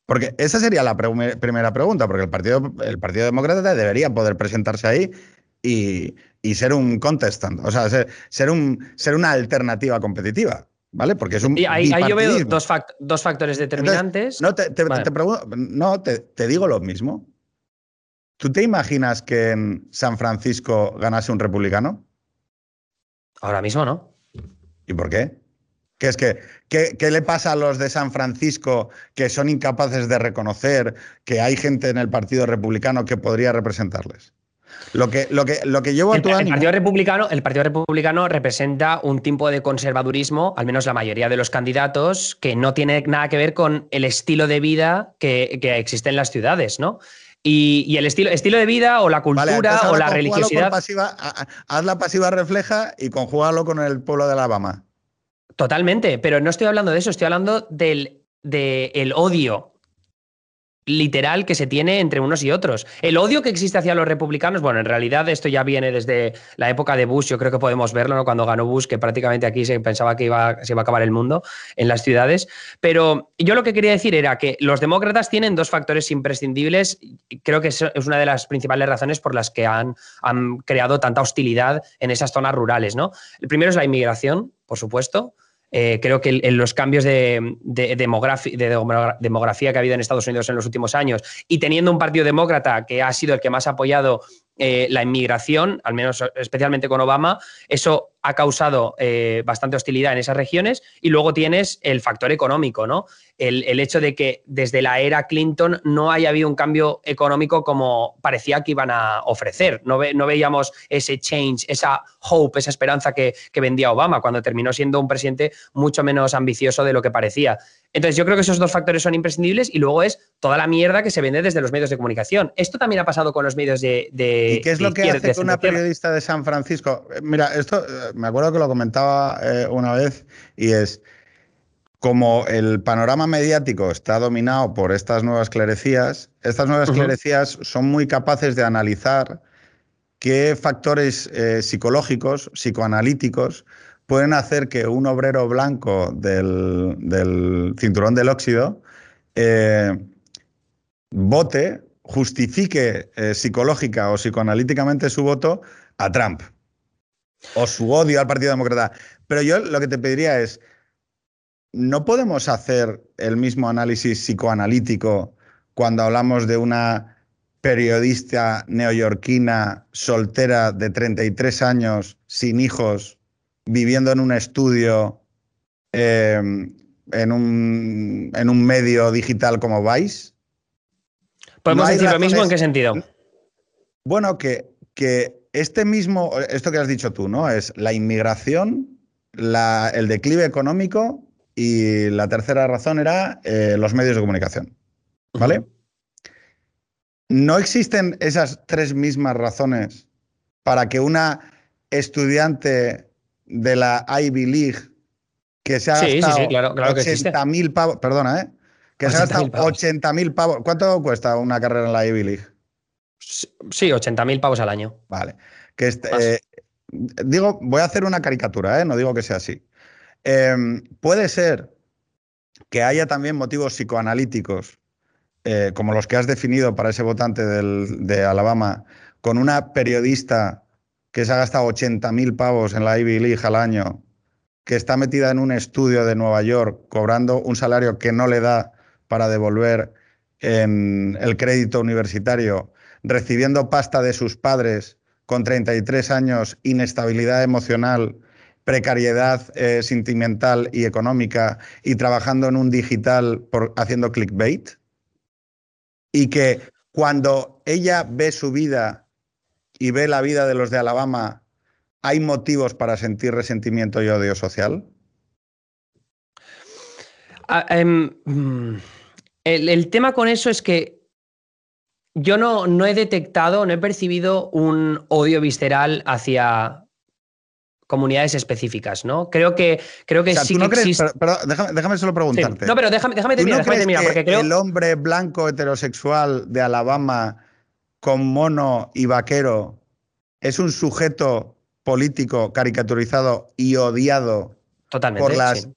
Porque esa sería la primera pregunta, porque el Partido, el Partido Demócrata debería poder presentarse ahí y, ser un contestant, o sea, ser, un, ser una alternativa competitiva. ¿Vale? Porque es un. Y ahí, yo veo dos, factores determinantes. no, te, no te digo lo mismo. ¿Tú te imaginas que en San Francisco ganase un republicano? Ahora mismo no. ¿Y por qué? ¿Qué es que, ¿qué, le pasa a los de San Francisco que son incapaces de reconocer que hay gente en el Partido Republicano que podría representarles? Lo que, lo que, lo que llevo a el, Partido Republicano, el Partido Republicano representa un tipo de conservadurismo, al menos la mayoría de los candidatos, que no tiene nada que ver con el estilo de vida que, que existe en las ciudades, ¿no? Y, el estilo, estilo de vida o la cultura o la religiosidad. Pasiva, haz la pasiva refleja y conjúgalo con el pueblo de Alabama. Totalmente, pero no estoy hablando de eso, estoy hablando del de el odio literal que se tiene entre unos y otros. El odio que existe hacia los republicanos, bueno, en realidad esto ya viene desde la época de Bush, yo creo que podemos verlo, ¿no? Cuando ganó Bush, que prácticamente aquí se pensaba que iba, se iba a acabar el mundo en las ciudades. Pero yo lo que quería decir era que los demócratas tienen dos factores imprescindibles, creo que es una de las principales razones por las que han, han creado tanta hostilidad en esas zonas rurales, ¿no? El primero es la inmigración, por supuesto. Eh, creo que en los cambios de, demografía que ha habido en Estados Unidos en los últimos años y teniendo un partido demócrata que ha sido el que más ha apoyado eh, la inmigración, al menos especialmente con Obama, eso ha causado eh, bastante hostilidad en esas regiones. Y luego tienes el factor económico, ¿no? El, hecho de que desde la era Clinton no haya habido un cambio económico como parecía que iban a ofrecer. No, no veíamos ese change, esa hope, esa esperanza que, que vendía Obama cuando terminó siendo un presidente mucho menos ambicioso de lo que parecía. Entonces, yo creo que esos dos factores son imprescindibles y luego es toda la mierda que se vende desde los medios de comunicación. Esto también ha pasado con los medios de. ¿Y qué es lo que hace que una periodista de San Francisco? Eh, mira, esto eh, me acuerdo que lo comentaba eh, una vez y es como el panorama mediático está dominado por estas nuevas clerecías, estas nuevas clerecías son muy capaces de analizar qué factores psicológicos, psicoanalíticos, pueden hacer que un obrero blanco del, cinturón del óxido eh, vote, justifique eh, psicológica o psicoanalíticamente su voto a Trump o su odio al Partido Demócrata. Pero yo lo que te pediría es, ¿no podemos hacer el mismo análisis psicoanalítico cuando hablamos de una periodista neoyorquina soltera de 33 años, sin hijos, viviendo en un estudio, em, en, un, en, un, medio digital como Vice. ¿Podemos decir lo mismo en qué sentido? Bueno, que, que este mismo, esto que has dicho tú, ¿no? Es la inmigración, la, el declive económico y la tercera razón era eh, los medios de comunicación. ¿Vale? ¿No existen esas tres mismas razones para que una estudiante de la Ivy League que se ha gastado sí, claro, 80.000 pavos, perdona, ¿eh? Que se ha gastado 80.000 pavos. ¿Cuánto cuesta una carrera en la Ivy League? Sí, 80.000 pavos al año. Vale. Que este, eh, digo, voy a hacer una caricatura, ¿eh? no digo que sea así. Em, puede ser que haya también motivos psicoanalíticos, eh, como los que has definido para ese votante de Alabama, con una periodista que se ha gastado 80.000 pavos en la Ivy League al año, que está metida en un estudio de Nueva York cobrando un salario que no le da para devolver en el crédito universitario, recibiendo pasta de sus padres con 33 años, inestabilidad emocional, precariedad eh, sentimental y económica y trabajando en un digital haciendo clickbait. Y que cuando ella ve su vida y ve la vida de los de Alabama, ¿hay motivos para sentir resentimiento y odio social? Ah, em, el, tema con eso es que yo no, no, he detectado, no he percibido un odio visceral hacia comunidades específicas, ¿no? Creo que, creo que sí que existe... pero, déjame, solo preguntarte. No, pero déjame, déjame terminar, déjame terminar, porque creo... El hombre blanco heterosexual de Alabama con mono y vaquero es un sujeto político caricaturizado y odiado Totalmente, por las...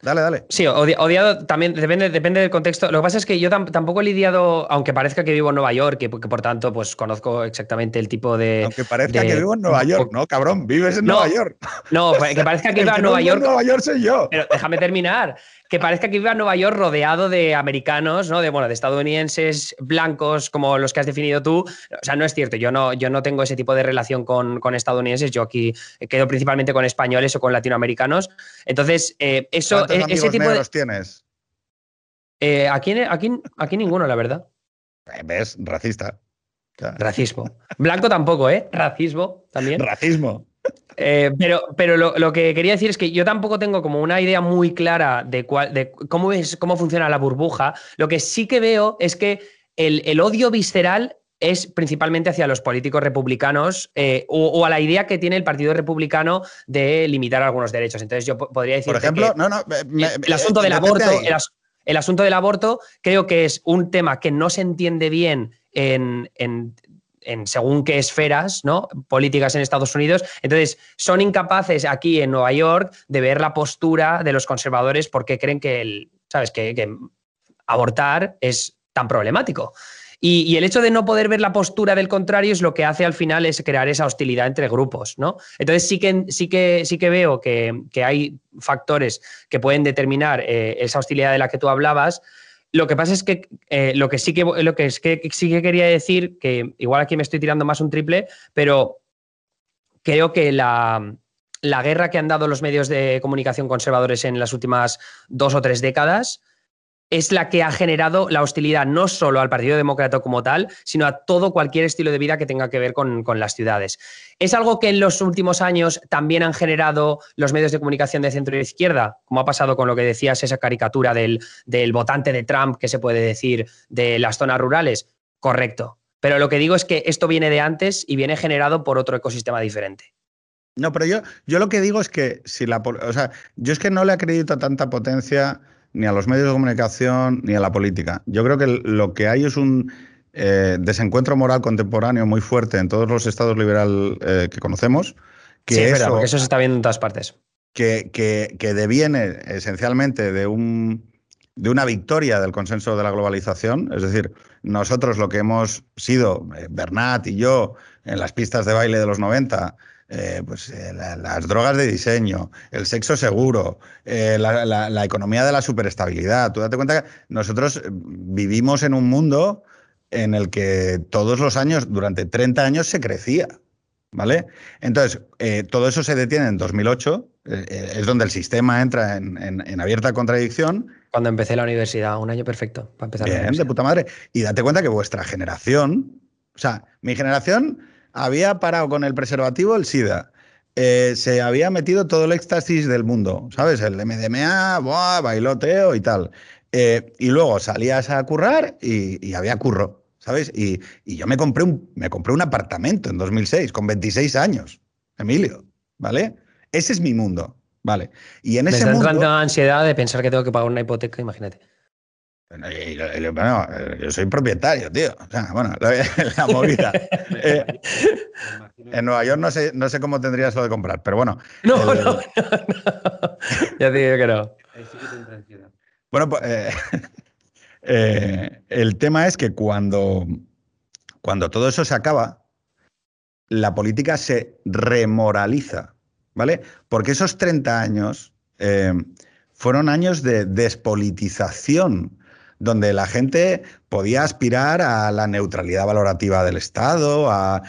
Dale, dale. Sí, odiado también, depende, depende del contexto. Lo que pasa es que yo tampoco he lidiado, aunque parezca que vivo en Nueva York, que, por tanto, pues conozco exactamente el tipo de. Aunque parezca que vivo en Nueva York, ¿no? Cabrón, vives en Nueva York. No, que parezca que vivo en Nueva York. Nueva York soy yo. Pero déjame terminar que parezca que viva Nueva York rodeado de americanos, ¿no? De, bueno, de estadounidenses blancos como los que has definido tú. O sea, no es cierto, yo no, yo no tengo ese tipo de relación con, estadounidenses, yo aquí quedo principalmente con españoles o con latinoamericanos. Entonces, eh, eso, e, ese tipo de... tienes? Eh, aquí, aquí, aquí ninguno, la verdad. Eh, ¿Ves? Racista. Racismo. Blanco tampoco, ¿eh? Racismo también. Racismo. Eh, pero pero lo, que quería decir es que yo tampoco tengo como una idea muy clara de, de cómo, es, cómo funciona la burbuja. Lo que sí que veo es que el, odio visceral es principalmente hacia los políticos republicanos eh, o, a la idea que tiene el Partido Republicano de limitar algunos derechos. Entonces yo podría decir... Por ejemplo, no, no, el asunto del aborto... El, asunto del aborto creo que es un tema que no se entiende bien en, en según qué esferas ¿no? políticas en Estados Unidos. Entonces, son incapaces aquí en Nueva York de ver la postura de los conservadores porque creen que, el, ¿sabes? que, abortar es tan problemático. Y, el hecho de no poder ver la postura del contrario es lo que hace al final es crear esa hostilidad entre grupos, ¿no? Entonces sí que, sí que, sí que veo que, hay factores que pueden determinar eh, esa hostilidad de la que tú hablabas, Lo que pasa es que eh, lo que sí que lo que es que sí que quería decir, que igual aquí me estoy tirando más un triple, pero creo que la, la guerra que han dado los medios de comunicación conservadores en las últimas dos o tres décadas es la que ha generado la hostilidad no solo al Partido Demócrata como tal, sino a todo cualquier estilo de vida que tenga que ver con, las ciudades. ¿Es algo que en los últimos años también han generado los medios de comunicación de centro y izquierda? Como ha pasado con lo que decías, esa caricatura del, del votante de Trump, que se puede decir, de las zonas rurales. Correcto. Pero lo que digo es que esto viene de antes y viene generado por otro ecosistema diferente. No, pero yo, yo lo que digo es que si la. O sea, yo es que no le acredito tanta potencia ni a los medios de comunicación ni a la política. Yo creo que lo que hay es un eh, desencuentro moral contemporáneo muy fuerte en todos los estados liberales eh, que conocemos. Que sí, eso, porque eso se está viendo en todas partes. Que, que, deviene esencialmente de, un, de una victoria del consenso de la globalización. Es decir, nosotros lo que hemos sido, eh, Bernat y yo, en las pistas de baile de los 90, eh, pues, eh, las drogas de diseño, el sexo seguro, eh, la, economía de la superestabilidad. Tú date cuenta que nosotros vivimos en un mundo en el que todos los años, durante 30 años, se crecía. ¿Vale? Entonces, todo eso se detiene en 2008, es donde el sistema entra en, abierta contradicción. Cuando empecé la universidad, un año perfecto para empezar. Bien, de puta madre. Y date cuenta que vuestra generación, o sea, mi generación había parado con el preservativo el SIDA. Eh, se había metido todo el éxtasis del mundo, ¿sabes? El MDMA, bailoteo y tal. Eh, y luego salías a currar y, había curro, ¿sabes? Y, yo me compré, un, me compré un apartamento en 2006 con 26 años, Emilio, ¿vale? Ese es mi mundo, ¿vale? Y en ese me mundo... ansiedad de pensar que tengo que pagar una hipoteca, imagínate. Bueno, eh, yo soy propietario, tío. O sea, bueno, la, movida. Eh, en Nueva York no sé, no sé cómo tendrías lo de comprar, pero bueno. No, no, no, Ya te digo que no. Bueno, pues eh, el tema es que cuando, cuando todo eso se acaba, la política se remoraliza, ¿vale? Porque esos 30 años fueron años de despolitización donde la gente podía aspirar a la neutralidad valorativa del Estado, a,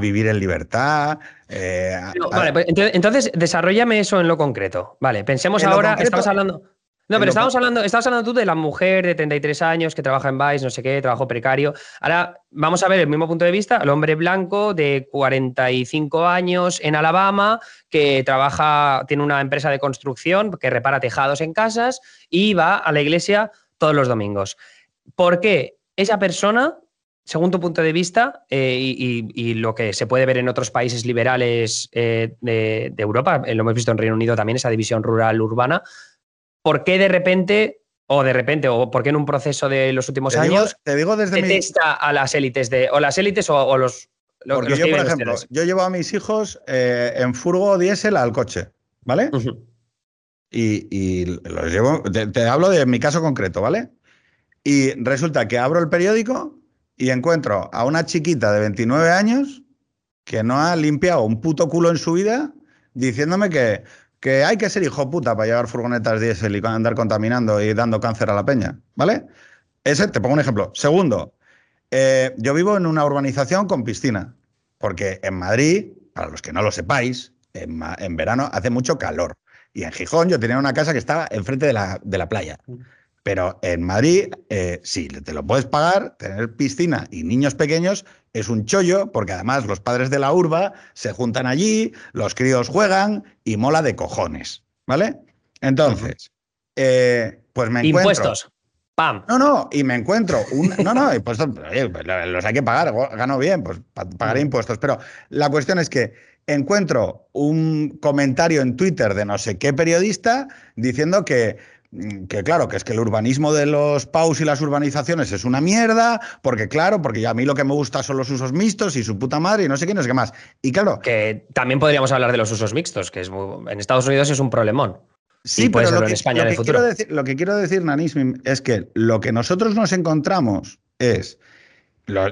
vivir en libertad. Eh, vale, pues, entonces, desarrollame eso en lo concreto. Vale, pensemos ahora, estamos hablando. No, pero estamos hablando, estabas hablando tú de la mujer de 33 años que trabaja en Vice, no sé qué, trabajo precario. Ahora vamos a ver el mismo punto de vista, el hombre blanco de 45 años en Alabama que trabaja, tiene una empresa de construcción que repara tejados en casas y va a la iglesia todos los domingos. ¿Por qué esa persona, según tu punto de vista, eh, y, lo que se puede ver en otros países liberales eh, de, Europa, eh, lo hemos visto en Reino Unido también, esa división rural-urbana, ¿por qué de repente o de repente, o por qué en un proceso de los últimos años te digo desde detesta a las élites de, o las élites o, los, Porque yo, por ejemplo, yo llevo a mis hijos en furgo diésel al coche, ¿vale? Y, los llevo, te, hablo de mi caso concreto, ¿vale? Y resulta que abro el periódico y encuentro a una chiquita de 29 años que no ha limpiado un puto culo en su vida diciéndome que, que hay que ser hijo puta para llevar furgonetas diésel y andar contaminando y dando cáncer a la peña, ¿vale? Ese, te pongo un ejemplo. Segundo, eh, yo vivo en una urbanización con piscina, porque en Madrid, para los que no lo sepáis, en verano hace mucho calor. Y en Gijón yo tenía una casa que estaba enfrente de la, de la playa. Mm. Pero en Madrid, eh, sí, te lo puedes pagar, tener piscina y niños pequeños es un chollo, porque además los padres de la urba se juntan allí, los críos juegan y mola de cojones, ¿vale? Entonces, eh, pues me encuentro... Impuestos. ¡Pam! No, no, y me encuentro un... No, no, impuestos, pues los hay que pagar, gano bien, pues pagaré impuestos. Pero la cuestión es que encuentro un comentario en Twitter de no sé qué periodista diciendo que, mm, que claro, que es que el urbanismo de los paus y las urbanizaciones es una mierda, porque claro, porque a mí lo que me gusta son los usos mixtos y su puta madre y no sé qué, no sé qué más. Y claro... Que también podríamos hablar de los usos mixtos, que es en Estados Unidos es un problemón. Sí, pero lo que, en España quiero decir, lo que quiero decir, es que lo que nosotros nos encontramos es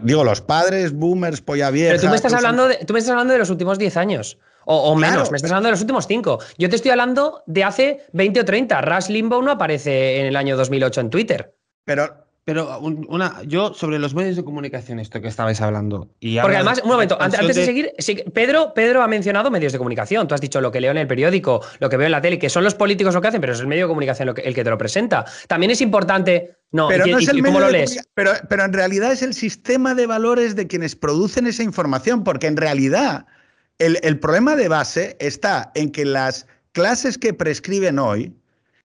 digo, los padres, boomers, polla vieja. Pero tú me estás, hablando de, tú me estás hablando de los últimos 10 años. O, menos, me estás hablando de los últimos 5. Yo te estoy hablando de hace 20 o 30. Rush Limbaugh no aparece en el año 2008 en Twitter. Pero pero una, yo sobre los medios de comunicación, esto que estabais hablando. Y Porque además, un momento, antes, de, seguir, Pedro, Pedro ha mencionado medios de comunicación. Tú has dicho lo que leo en el periódico, lo que veo en la tele, que son los políticos lo que hacen, pero es el medio de comunicación el que te lo presenta. También es importante. No, pero no es el ¿cómo lo lees? Pero, pero en realidad es el sistema de valores de quienes producen esa información, porque en realidad el, el problema de base está en que las clases que prescriben hoy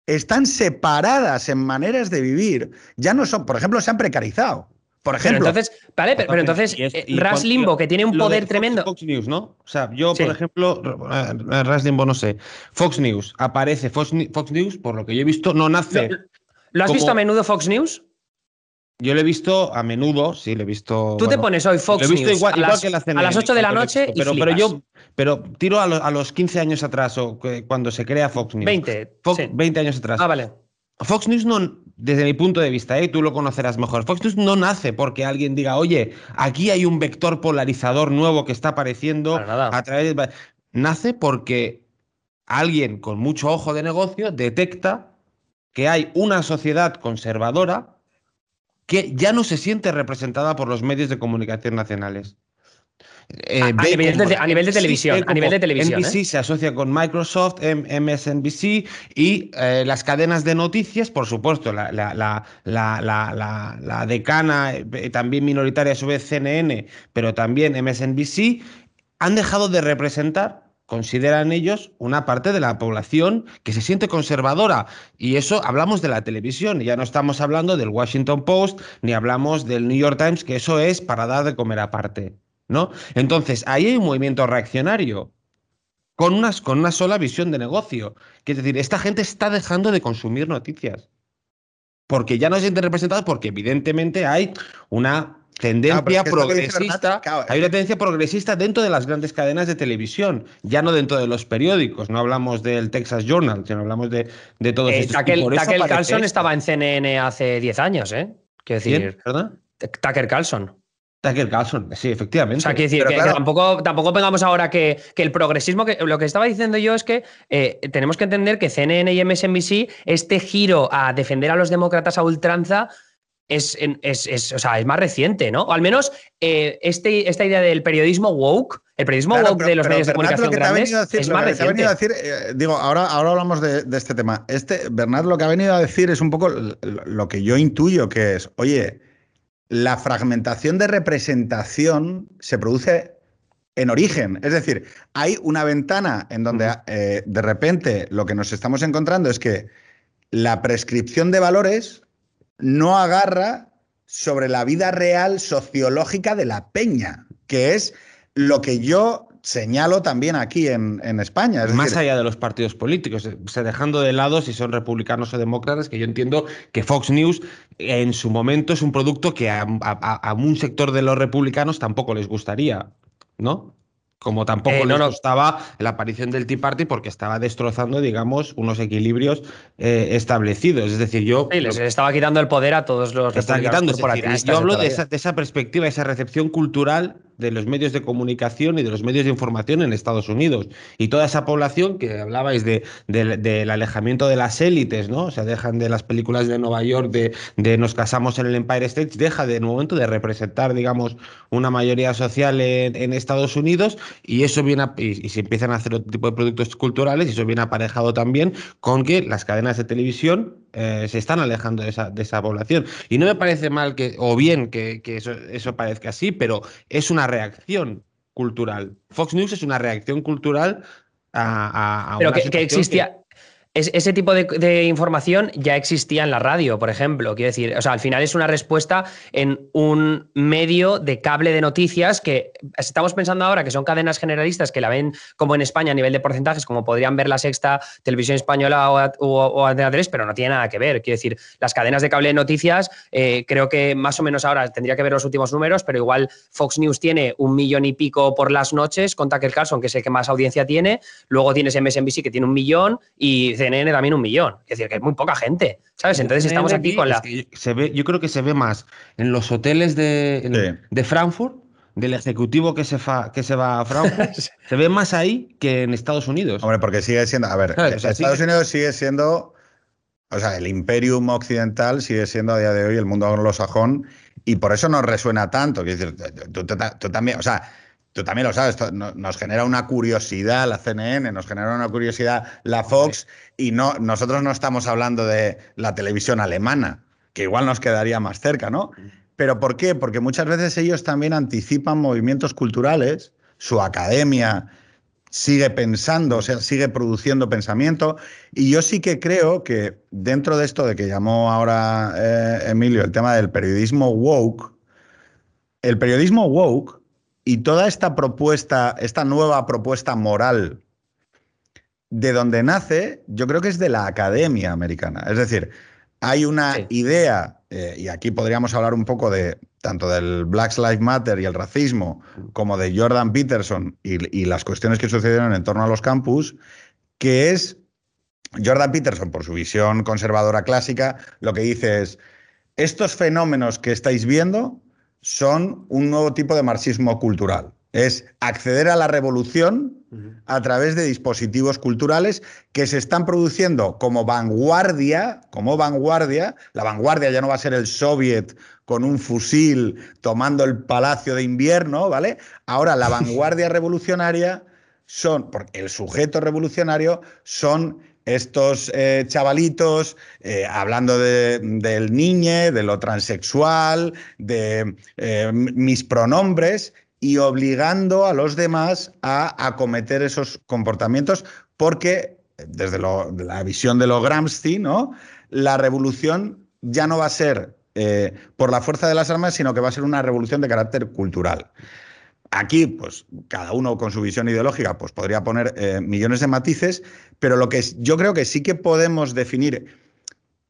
están separadas en maneras de vivir. Ya no son, por ejemplo, se han precarizado. Por ejemplo. Pero entonces, vale, pero, entonces eh, Ras Limbo, que tiene un poder tremendo. Fox News, ¿no? O sea, yo, por ejemplo, eh, Ras Limbo no sé. Fox News, aparece Fox, News, por lo que yo he visto, no nace. ¿Lo, has visto a menudo Fox News? Yo lo he visto a menudo, sí, lo he visto. Tú te pones hoy Fox News igual, a, las, que la a las 8 de la noche. Pero, pero yo pero tiro a, los 15 años atrás, o cuando se crea Fox News. 20. 20 años atrás. Ah, vale. Fox News no, desde mi punto de vista, ¿eh? tú lo conocerás mejor. Fox News no nace porque alguien diga, oye, aquí hay un vector polarizador nuevo que está apareciendo a través de... Nace porque alguien con mucho ojo de negocio detecta que hay una sociedad conservadora que ya no se siente representada por los medios de comunicación nacionales. Eh, a, nivel de, televisión. A nivel de televisión. NBC ¿eh? se asocia con Microsoft, MSNBC y eh, las cadenas de noticias, por supuesto, la, la, la, la decana, también minoritaria a su vez CNN, pero también MSNBC, han dejado de representar consideran ellos una parte de la población que se siente conservadora. Y eso hablamos de la televisión, ya no estamos hablando del Washington Post, ni hablamos del New York Times, que eso es para dar de comer aparte. ¿no? Entonces, ahí hay un movimiento reaccionario con, unas, con una sola visión de negocio. Que es decir, esta gente está dejando de consumir noticias. Porque ya no se sienten representados, porque evidentemente hay una tendencia progresista. hay una tendencia progresista dentro de las grandes cadenas de televisión, ya no dentro de los periódicos. No hablamos del Texas Journal, sino hablamos de, de todos eh, estos. Tucker, Carlson estaba en CNN hace 10 años, ¿eh? Quiero decir. Tucker Carlson. Tucker Carlson, sí, efectivamente. O sea, quiero decir que, tampoco, tampoco pongamos ahora que, el progresismo, que lo que estaba diciendo yo es que eh, tenemos que entender que CNN y MSNBC, este giro a defender a los demócratas a ultranza, es, es, o sea, es más reciente, ¿no? O al menos eh, este, esta idea del periodismo woke, el periodismo woke de los medios de comunicación grandes, es más reciente. a decir, eh, digo, ahora, ahora hablamos de, de, este tema. Este, Bernard lo que ha venido a decir es un poco lo que yo intuyo que es, oye, la fragmentación de representación se produce en origen. Es decir, hay una ventana en donde eh, de repente lo que nos estamos encontrando es que la prescripción de valores no agarra sobre la vida real sociológica de la peña, que es lo que yo señalo también aquí en, España. Más allá de los partidos políticos, eh, se dejando de lado si son republicanos o demócratas, que yo entiendo que Fox News en su momento es un producto que a, a un sector de los republicanos tampoco les gustaría, ¿no? Como tampoco no, eh, les gustaba la aparición del Tea Party porque estaba destrozando, digamos, unos equilibrios eh, establecidos. Es decir, yo. Sí, les estaba quitando el poder a todos los. Está quitando. yo hablo de esa, de esa, perspectiva, esa recepción cultural de los medios de comunicación y de los medios de información en Estados Unidos. Y toda esa población que hablabais de, del alejamiento de las élites, ¿no? O sea, dejan de las películas de Nueva York, de, de nos casamos en el Empire State, deja de, en momento de representar, digamos, una mayoría social en, Estados Unidos y eso viene y, se empiezan a hacer otro tipo de productos culturales y eso viene aparejado también con que las cadenas de televisión eh, se están alejando de esa, de esa población. Y no me parece mal que, o bien que, eso, eso parezca así, pero es una reacción cultural. Fox News es una reacción cultural a, a, Pero que, que, existía, ese tipo de, información ya existía en la radio, por ejemplo. Quiero decir, o sea, al final es una respuesta en un medio de cable de noticias que estamos pensando ahora que son cadenas generalistas que la ven como en España a nivel de porcentajes, como podrían ver la sexta televisión española o, a 3, pero no tiene nada que ver. Quiero decir, las cadenas de cable de noticias, eh, creo que más o menos ahora tendría que ver los últimos números, pero igual Fox News tiene un millón y pico por las noches con Tucker Carlson, que es el que más audiencia tiene. Luego tienes MSNBC, que tiene un millón, y CNN también un millón. Es decir, que hay muy poca gente, ¿sabes? Entonces estamos aquí con la... se ve, yo creo que se ve más en los hoteles de, de Frankfurt, del ejecutivo que se, fa, que se va a Frankfurt, se ve más ahí que en Estados Unidos. Hombre, porque sigue siendo... A ver, Estados Unidos sigue siendo O sea, el imperium occidental sigue siendo a día de hoy el mundo anglosajón y por eso nos resuena tanto. Decir, tú, también, o sea, tú también lo sabes, nos genera una curiosidad la CNN, nos genera una curiosidad la Fox y no, nosotros no estamos hablando de la televisión alemana, que igual nos quedaría más cerca, ¿no? ¿Pero por qué? Porque muchas veces ellos también anticipan movimientos culturales, su academia, sigue pensando, o sea, sigue produciendo pensamiento. Y yo sí que creo que dentro de esto de que llamó ahora eh, Emilio el tema del periodismo woke, el periodismo woke y toda esta propuesta, esta nueva propuesta moral, de donde nace, yo creo que es de la academia americana. Es decir, hay una idea, eh, y aquí podríamos hablar un poco de tanto del Black Lives Matter y el racismo, como de Jordan Peterson y, las cuestiones que sucedieron en torno a los campus, que es Jordan Peterson, por su visión conservadora clásica, lo que dice es, estos fenómenos que estáis viendo son un nuevo tipo de marxismo cultural. Es acceder a la revolución a través de dispositivos culturales que se están produciendo como vanguardia, como vanguardia. La vanguardia ya no va a ser el soviet con un fusil tomando el palacio de invierno, ¿vale? Ahora la vanguardia revolucionaria son, porque el sujeto revolucionario son estos eh, chavalitos eh, hablando del niñe, de lo transexual, de eh, mis pronombres, y obligando a los demás a acometer esos comportamientos, porque desde la visión de lo Gramsci, ¿no? la revolución ya no va a ser por la fuerza de las armas, sino que va a ser una revolución de carácter cultural. Aquí, pues cada uno con su visión ideológica, pues podría poner eh, millones de matices, pero lo que yo creo que sí que podemos definir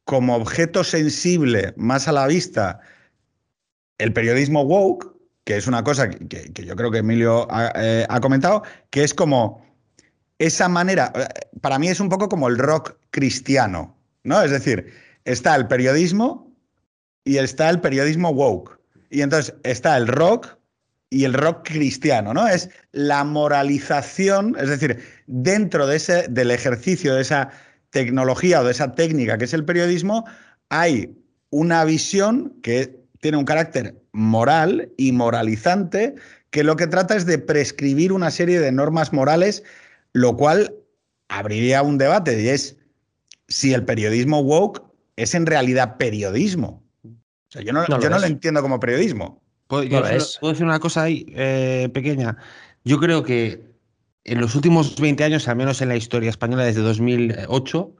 como objeto sensible más a la vista el periodismo woke, que es una cosa que, yo creo que Emilio eh, ha, comentado, que es como esa manera, eh, para mí es un poco como el rock cristiano, ¿no? Es decir, está el periodismo y está el periodismo woke. Y entonces está el rock y el rock cristiano, ¿no? Es la moralización, es decir, dentro de ese, del ejercicio de esa tecnología o de esa técnica que es el periodismo, hay una visión que tiene un carácter moral y moralizante que lo que trata es de prescribir una serie de normas morales, lo cual abriría un debate y es si el periodismo woke es en realidad periodismo. O sea, yo no, lo, entiendo como periodismo. ¿Puedo, decir una cosa ahí eh, pequeña? Yo creo que en los últimos 20 años, al menos en la historia española desde 2008,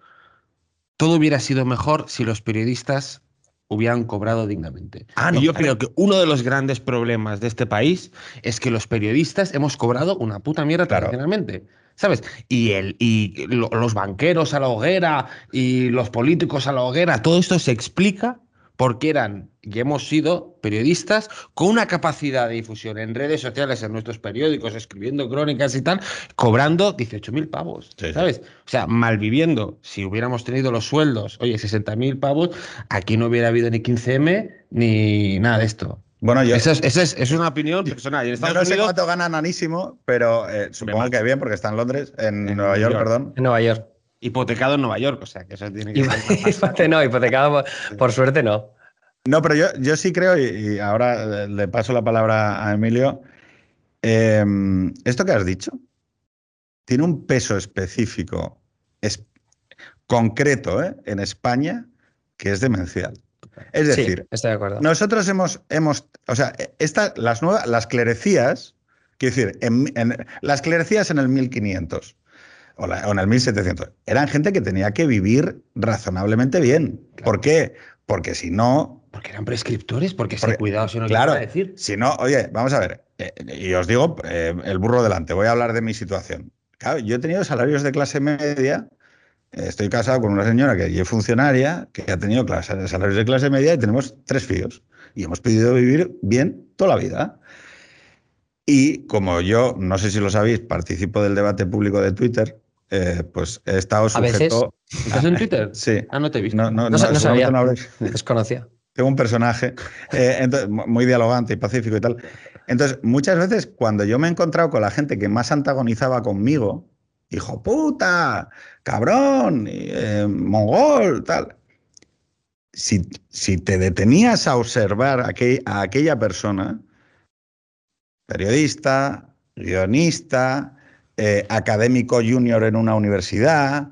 todo hubiera sido mejor si los periodistas hubieran cobrado dignamente. Ah, y yo creo que uno de los grandes problemas de este país es que los periodistas hemos cobrado una puta mierda tradicionalmente. ¿Sabes? Y, el, y los banqueros a la hoguera y los políticos a la hoguera, todo esto se explica porque eran y hemos sido periodistas con una capacidad de difusión en redes sociales, en nuestros periódicos, escribiendo crónicas y tal, cobrando 18.000 pavos, ¿sabes? O sea, malviviendo. Si hubiéramos tenido los sueldos, oye, 60.000 pavos, aquí no hubiera habido ni 15M ni nada de esto. Bueno, yo. Esa es, una opinión personal. En no sé cuánto gana Nanísimo, pero eh, supongo que bien, porque está en Londres, en, Nueva York, perdón. En Nueva York. Hipotecado en Nueva York, o sea, que eso tiene que ser. no, hipotecado por suerte no. No, pero yo, yo sí creo, y, ahora le paso la palabra a Emilio, em, esto que has dicho tiene un peso específico, es, concreto, ¿eh? en España, que es demencial. Es decir, estoy de acuerdo. nosotros hemos, hemos, o sea, esta, las nuevas, las clerecías, quiero decir, en, las clerecías en el 1500 o, en el 1700, eran gente que tenía que vivir razonablemente bien. ¿Por qué? Porque si no, porque eran prescriptores, porque, se cuidado si no claro, decir. Si no, oye, vamos a ver, eh, y os digo eh, el burro delante, voy a hablar de mi situación. Claro, yo he tenido salarios de clase media, estoy casado con una señora que es funcionaria, que ha tenido salarios de clase media y tenemos tres fíos. Y hemos podido vivir bien toda la vida. Y como yo, no sé si lo sabéis, participo del debate público de Twitter, eh, pues he estado sujeto. ¿A ¿Estás en Twitter? Sí. Ah, no te he visto. No, no, no, no sabía. Desconocía. Tengo un personaje eh, muy dialogante y pacífico y tal. Entonces, muchas veces cuando yo me he encontrado con la gente que más antagonizaba conmigo, hijo puta, cabrón, eh, mongol, tal. Si, si, te detenías a observar a, a aquella persona, periodista, guionista, eh, académico junior en una universidad.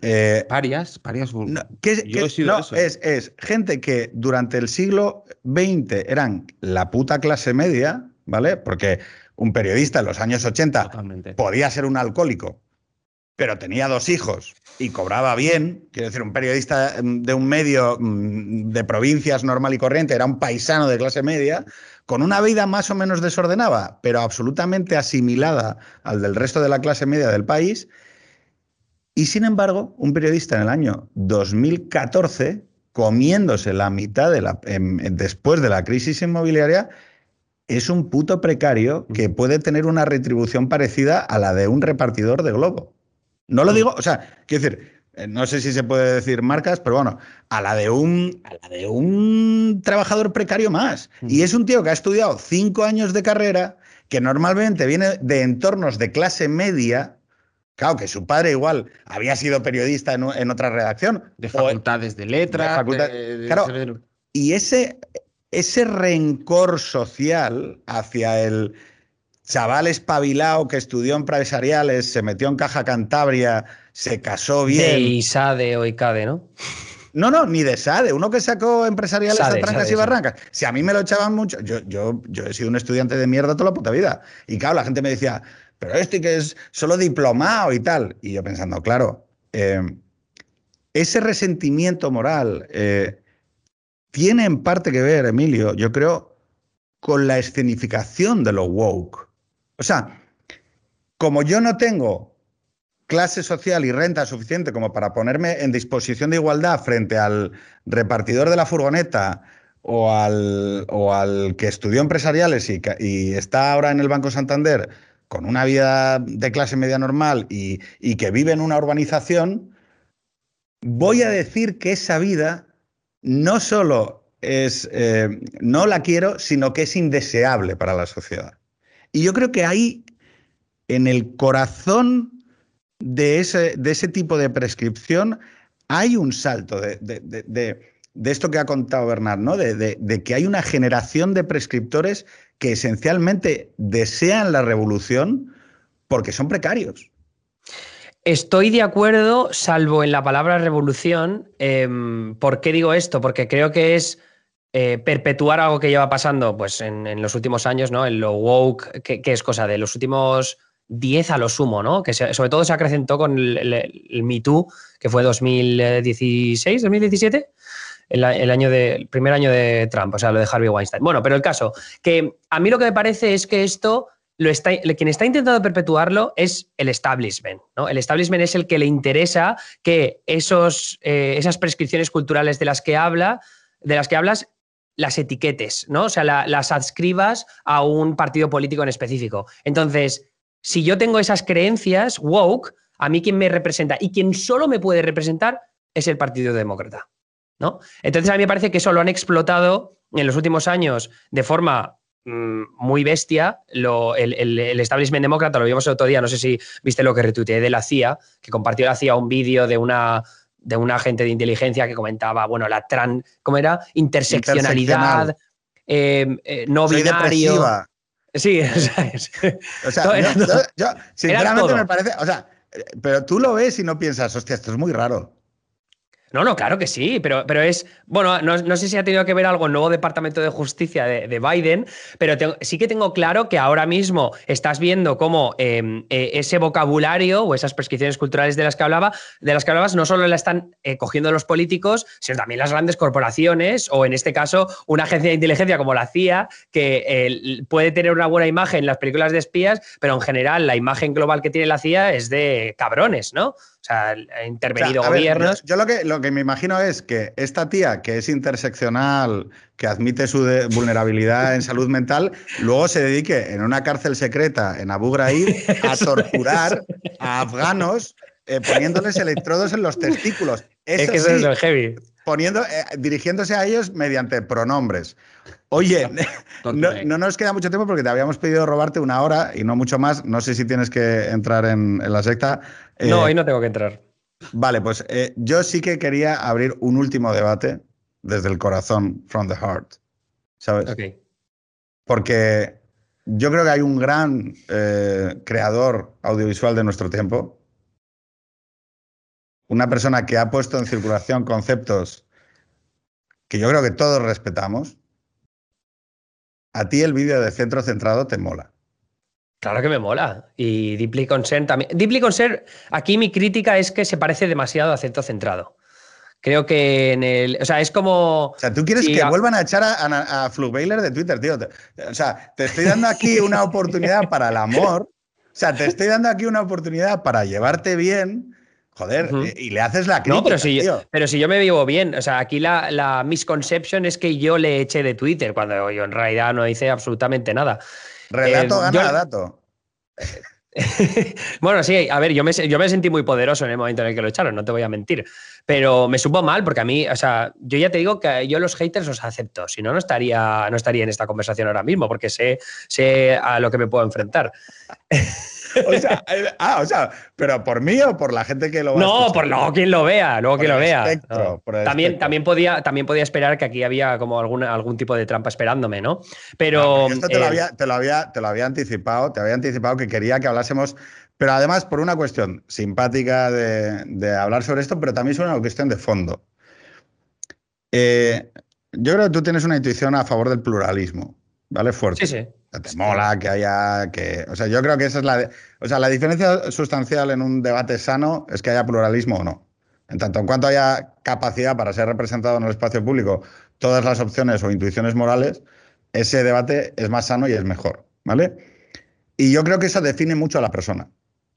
Eh, varias, varias. No, es, es, gente que durante el siglo XX eran la puta clase media, ¿vale? Porque un periodista en los años 80 podía ser un alcohólico, pero tenía dos hijos y cobraba bien. Quiero decir, un periodista mm, de un medio mm, de provincias normal y corriente era un paisano de clase media con una vida más o menos desordenada, pero absolutamente asimilada al del resto de la clase media del país. Y sin embargo, un periodista en el año 2014, comiéndose la mitad de la, después de la crisis inmobiliaria, es un puto precario que puede tener una retribución parecida a la de un repartidor de globo. No lo digo, o sea, quiero decir, no sé si se puede decir marcas, pero bueno, a la de un, a la de un trabajador precario más. Y es un tío que ha estudiado cinco años de carrera, que normalmente viene de entornos de clase media. Claro, que su padre igual había sido periodista en, otra redacción. De facultades de letras. claro, y ese, ese rencor social hacia el chaval espabilado que estudió empresariales, se metió en Caja Cantabria se casó bien. De ISADE o ICADE, ¿no? No, no, ni de SADE, uno que sacó empresariales a trancas y barrancas. Si a mí me lo echaban mucho, yo, yo, yo he sido un estudiante de mierda toda la puta vida. Y claro, la gente me decía, pero este que es solo diplomado y tal. Y yo pensando, claro, eh, ese resentimiento moral eh, tiene en parte que ver, Emilio, yo creo, con la escenificación de lo woke. O sea, como yo no tengo clase social y renta suficiente como para ponerme en disposición de igualdad frente al repartidor de la furgoneta o al, o al que estudió empresariales y, está ahora en el Banco Santander con una vida de clase media normal y, que vive en una urbanización, voy a decir que esa vida no solo es, eh, no la quiero, sino que es indeseable para la sociedad. Y yo creo que ahí, en el corazón de ese, de ese tipo de prescripción hay un salto de, esto que ha contado Bernard, ¿no? De, que hay una generación de prescriptores que esencialmente desean la revolución porque son precarios. Estoy de acuerdo, salvo en la palabra revolución. Em, ¿Por qué digo esto? Porque creo que es eh, perpetuar algo que lleva pasando pues, en, los últimos años, ¿no? En lo woke, que, es cosa de los últimos 10 a lo sumo, ¿no? Que sobre todo se acrecentó con el, el, Me Too, que fue 2016, 2017, el, año de, primer año de Trump, o sea, lo de Harvey Weinstein. Bueno, pero el caso, que a mí lo que me parece es que esto, lo está, quien está intentando perpetuarlo es el establishment, ¿no? El establishment es el que le interesa que esos, eh, esas prescripciones culturales de las que habla, de las que hablas, las etiquetes, ¿no? O sea, las adscribas a un partido político en específico. Entonces, si yo tengo esas creencias woke, a mí quien me representa y quien solo me puede representar es el Partido Demócrata. ¿no? Entonces a mí me parece que eso lo han explotado en los últimos años de forma mm, muy bestia. el, establishment demócrata, lo vimos el otro día, no sé si viste lo que retuiteé de la CIA, que compartió la CIA un vídeo de una de un agente de inteligencia que comentaba, bueno, la tran, ¿cómo era? Interseccionalidad, eh, eh, no binario. Sí, o sea, yo, sinceramente me parece, o sea, pero tú lo ves y no piensas, hostia, esto es muy raro. No, no, claro que sí, pero, pero es, bueno, no, sé si ha tenido que ver algo el nuevo Departamento de Justicia de, Biden, pero sí que tengo claro que ahora mismo estás viendo cómo em, eh, ese vocabulario o esas prescripciones culturales de las que hablaba, de las que hablabas, no solo la están eh, cogiendo los políticos, sino también las grandes corporaciones, o en este caso, una agencia de inteligencia como la CIA, que puede tener una buena imagen en las películas de espías, pero en general la imagen global que tiene la CIA es de cabrones, ¿no? Sea, ha intervenido gobiernos. yo, lo, que, lo que me imagino es que esta tía, que es interseccional, que admite su vulnerabilidad en salud mental, luego se dedique en una cárcel secreta en Abu Ghraib a torturar a afganos eh, poniéndoles electrodos en los testículos. es que eso es el heavy. Poniendo, eh, dirigiéndose a ellos mediante pronombres. Oye, no, nos queda mucho tiempo porque te habíamos pedido robarte una hora y no mucho más. No sé si tienes que entrar en, la secta. no, hoy no tengo que entrar. Vale, pues yo sí que quería abrir un último debate desde el corazón, from the heart. ¿Sabes? Ok. Porque yo creo que hay un gran eh, creador audiovisual de nuestro tiempo. Una persona que ha puesto en circulación conceptos que yo creo que todos respetamos. A ti el vídeo de centro centrado te mola. Claro que me mola. Y Deeply Concern también. Deeply Concern, aquí mi crítica es que se parece demasiado a centro centrado. Creo que en el. O sea, es como. O sea, tú quieres que vuelvan a echar a, a, de Twitter, tío. O sea, te estoy dando aquí una oportunidad para el amor. O sea, te estoy dando aquí una oportunidad para llevarte bien. Joder, y le haces la crítica. No, pero si, Yo, pero si yo me vivo bien, o sea, aquí la, la misconception es que yo le eché de Twitter cuando yo en realidad no hice absolutamente nada. Relato eh, gana dato. bueno, sí, a ver, yo me, yo me sentí muy poderoso en el momento en el que lo echaron, no te voy a mentir. Pero me supo mal porque a mí, o sea, yo ya te digo que yo los haters los acepto, si no, no estaría, no estaría en esta conversación ahora mismo porque sé, sé a lo que me puedo enfrentar. O sea, ah, o sea, pero por mí o por la gente que lo va No, por luego quien lo vea, luego quien lo vea. también, también, podía, también podía esperar que aquí había como algún, algún tipo de trampa esperándome, ¿no? Pero. esto te, lo eh, había, te, lo había, te lo había anticipado, te había anticipado que quería que hablásemos. Pero además, por una cuestión simpática de, de hablar sobre esto, pero también sobre una cuestión de fondo. Eh, yo creo que tú tienes una intuición a favor del pluralismo, ¿vale? Fuerte. Sí, sí. Te mola que haya que. O sea, yo creo que esa es la. O sea, la diferencia sustancial en un debate sano es que haya pluralismo o no. En tanto en cuanto haya capacidad para ser representado en el espacio público todas las opciones o intuiciones morales, ese debate es más sano y es mejor. ¿Vale? Y yo creo que eso define mucho a la persona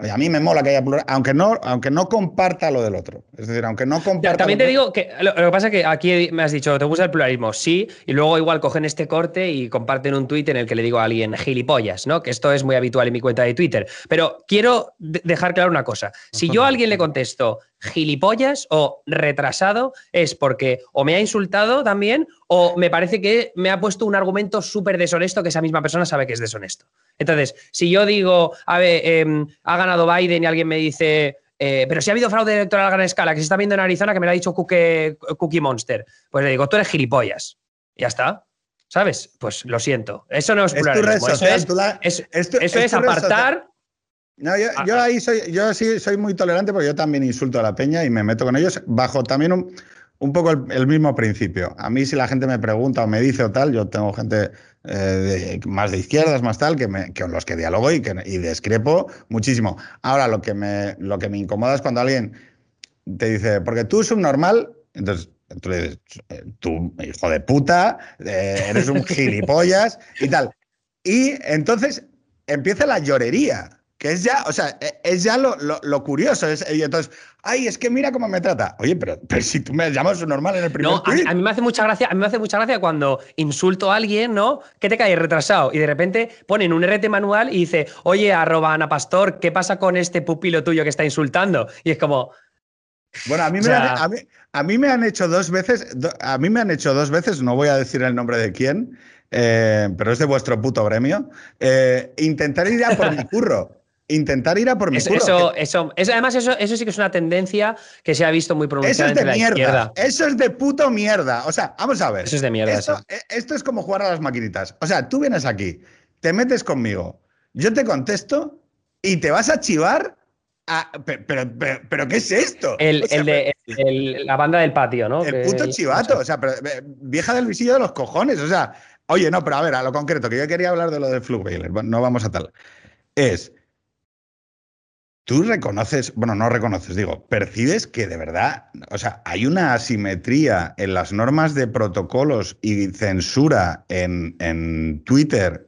a mí me mola que haya plural, aunque no, aunque no comparta lo del otro. Es decir, aunque no comparta. también te digo que lo, que pasa es que aquí me has dicho, ¿te gusta el pluralismo? Sí, y luego igual cogen este corte y comparten un tuit en el que le digo a alguien gilipollas, ¿no? Que esto es muy habitual en mi cuenta de Twitter. Pero quiero dejar claro una cosa. Si yo a alguien le contesto gilipollas o retrasado, es porque o me ha insultado también o me parece que me ha puesto un argumento súper deshonesto que esa misma persona sabe que es deshonesto. Entonces, si yo digo, a ver, em, ha ganado Biden y alguien me dice, eh, pero si ha habido fraude electoral a gran escala, que se está viendo en Arizona, que me lo ha dicho Cookie, Monster, pues le digo, tú eres gilipollas. Ya está. ¿Sabes? Pues lo siento. Eso no es pluralismo. eso es, apartar. No, yo, ahí soy, yo sí soy muy tolerante porque yo también insulto a la peña y me meto con ellos bajo también un, un poco el, mismo principio. A mí si la gente me pregunta o me dice o tal, yo tengo gente eh, más de izquierdas, más tal, que me, con los que dialogo y, que, y discrepo muchísimo. Ahora, lo que, me, lo que me incomoda es cuando alguien te dice, porque tú subnormal, entonces tú le dices, eh, tú, hijo de puta, eh, eres un gilipollas y tal. Y entonces empieza la llorería. Que es ya, o sea, e, es ya lo, curioso. y entonces, ay, es que mira cómo me trata. Oye, pero, si tú me llamas normal en el primer No, a, mí me hace mucha gracia, a mí me hace mucha gracia cuando insulto a alguien, ¿no? Que te cae retrasado y de repente ponen un RT manual y dice, oye, arroba Ana Pastor, ¿qué pasa con este pupilo tuyo que está insultando? Y es como. Bueno, a mí, me, han, a mí, me han hecho dos veces, a mí me han hecho dos veces, no voy a decir el nombre de quién, eh, pero es de vuestro puto gremio, eh, intentar ir a por mi curro intentar ir a por mi eso, Eso, eso, además, eso, eso sí que es una tendencia que se ha visto muy pronunciada eso es de mierda. Eso es de puto mierda. O sea, vamos a ver. Eso es de mierda. Esto, e, esto es como jugar a las maquinitas. O sea, tú vienes aquí, te metes conmigo, yo te contesto y te vas a chivar. pero, pero, ¿qué es esto? El, de la banda del patio, ¿no? El puto chivato. O sea, vieja del visillo de los cojones. O sea, oye, no, pero a ver, a lo concreto, que yo quería hablar de lo de Flugweiler, no vamos a tal. Es tú reconoces, bueno, no reconoces, digo, percibes que de verdad, o sea, hay una asimetría en las normas de protocolos y censura en, Twitter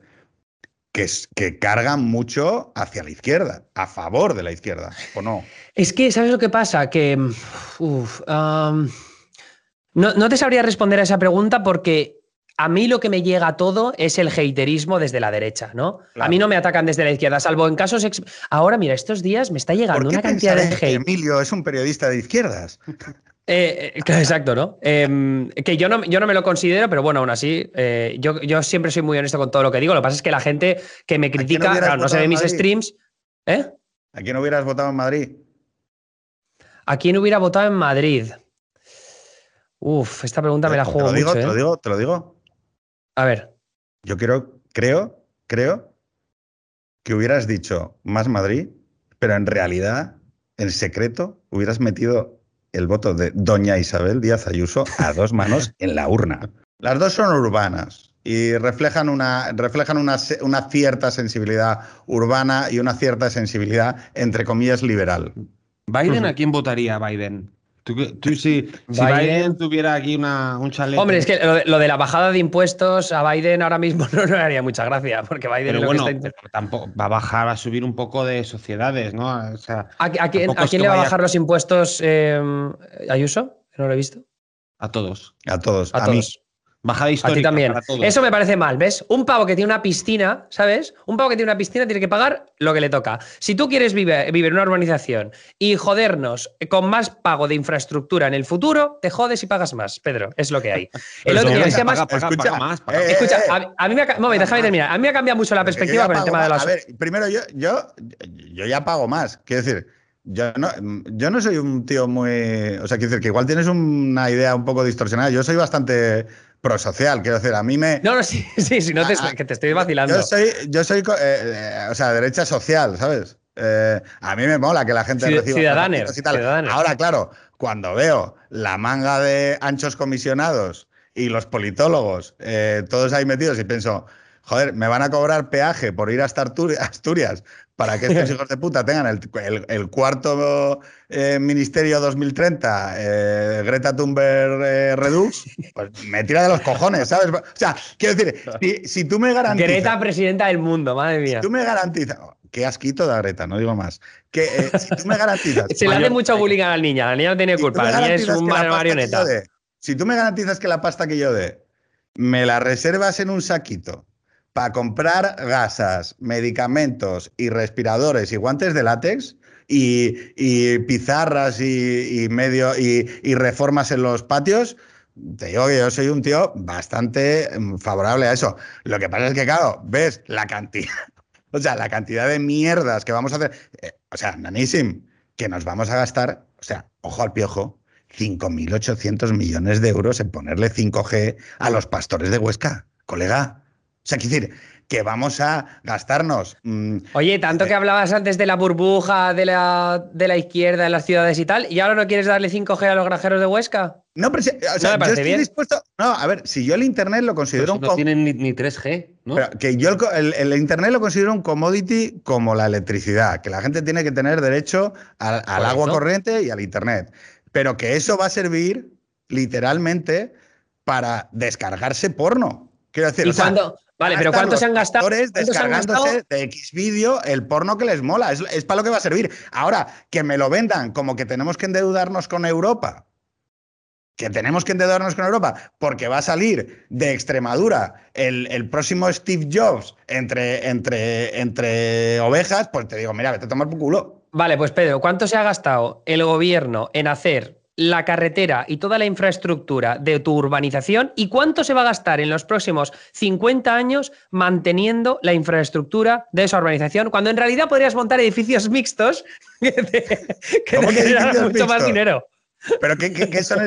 que, que cargan mucho hacia la izquierda, a favor de la izquierda, ¿o no? Es que, ¿sabes lo que pasa? Que, no, no te sabría responder a esa pregunta porque a mí lo que me llega todo es el haterismo desde la derecha, ¿no? A mí no me atacan desde la izquierda, salvo en casos. Ahora, mira, estos días me está llegando una cantidad de hate. Emilio es un periodista de izquierdas. Eh, eh, exacto, ¿no? Em, que yo ¿no? yo no me lo considero, pero bueno, aún así, eh, yo, yo, siempre soy muy honesto con todo lo que digo. Lo que pasa es que la gente que me critica, no, se ve mis streams. ¿Eh? ¿A quién hubieras votado en Madrid? ¿A quién hubiera votado en Madrid? Uf, esta pregunta me la juego. Te lo digo, te lo digo, te lo digo. A ver. Yo quiero, creo, creo que hubieras dicho más Madrid, pero en realidad, en secreto, hubieras metido el voto de doña Isabel Díaz Ayuso a dos manos en la urna. Las dos son urbanas y reflejan una, reflejan una, una cierta sensibilidad urbana y una cierta sensibilidad, entre comillas, liberal. ¿Biden a quién votaría Biden? Tú, si, Biden, tuviera aquí una, un chaleco. Hombre, es que lo de, la bajada de impuestos a Biden ahora mismo no, le haría mucha gracia, porque Biden pero bueno, tampoco va a bajar, va a subir un poco de sociedades, ¿no? O sea, ¿A, quién, le va a bajar los impuestos em, Ayuso? No lo he visto. A todos. A todos. A, todos. Bajada histórica. A ti también. Eso me parece mal, ¿ves? Un pavo que tiene una piscina, ¿sabes? Un pavo que tiene una piscina tiene que pagar lo que le toca. Si tú quieres vivir, vivir en una urbanización y jodernos con más pago de infraestructura en el futuro, te jodes y pagas más, Pedro. Es lo que hay. El otro día, escucha, escucha a, mí me ha, moment, déjame terminar. A mí me ha cambiado mucho la perspectiva con el tema de las. A ver, primero yo, yo, yo ya pago más. Quiero decir. Yo no, yo no soy un tío muy. O sea, quiero decir que igual tienes una idea un poco distorsionada. Yo soy bastante prosocial, quiero decir, a mí me... No, no, sí, sí, sí no te, que te estoy vacilando. Yo soy, yo soy eh, eh, o sea, derecha social, ¿sabes? Eh, a mí me mola que la gente reciba... Ciudadanos. Ahora, claro, cuando veo la manga de anchos comisionados y los politólogos, todos ahí metidos y pienso, joder, me van a cobrar peaje por ir hasta Asturias para que estos hijos de puta tengan el, cuarto eh, Ministerio 2030, eh, Greta Thunberg eh, Redux, pues me tira de los cojones, ¿sabes? O sea, quiero decir, si, tú me garantizas... Greta presidenta del mundo, madre mía. Si tú me garantizas... Qué asquito de Greta, no digo más. Que si tú me garantizas... Se le hace mucho bullying a la niña, la niña no tiene culpa, la niña es un marioneta. si tú me garantizas que la pasta que yo dé me la reservas en un saquito para comprar gasas, medicamentos y respiradores y guantes de látex y, pizarras y, medio y, reformas en los patios, te digo que yo soy un tío bastante mm, favorable a eso. Lo que pasa es que, claro, ves la cantidad, o sea, la cantidad de mierdas que vamos a hacer. Eh, o sea, nanísim, que nos vamos a gastar, o sea, ojo al piojo, 5.800 millones de euros en ponerle 5G a los pastores de Huesca, colega. O sea, quiero decir, que vamos a gastarnos. Mm, Oye, tanto eh, que hablabas antes de la burbuja de la, de la izquierda en las ciudades y tal, ¿y ahora no quieres darle 5G a los granjeros de Huesca? No, pero o sea, yo estoy dispuesto. No, a ver, si yo el Internet lo considero un. No tienen ni, 3G, ¿no? Pero que yo el, Internet lo considero un commodity como la electricidad, que la gente tiene que tener derecho al, agua corriente y al Internet. Pero que eso va a servir literalmente para descargarse porno. Quiero decir, ¿Y cuando, Vale, pero ¿cuántos se han gastado? descargándose de X vídeo el porno que les mola. Es, para lo que va a servir. Ahora, que me lo vendan como que tenemos que endeudarnos con Europa. Que tenemos que endeudarnos con Europa porque va a salir de Extremadura el, próximo Steve Jobs entre, entre, entre ovejas, pues te digo, mira, vete a tomar por culo. Vale, pues Pedro, ¿cuánto se ha gastado el gobierno en hacer la carretera y toda la infraestructura de tu urbanización y cuánto se va a gastar en los próximos 50 años manteniendo la infraestructura de esa urbanización, cuando en realidad podrías montar edificios mixtos que te, mucho más dinero. ¿Pero qué, qué, son,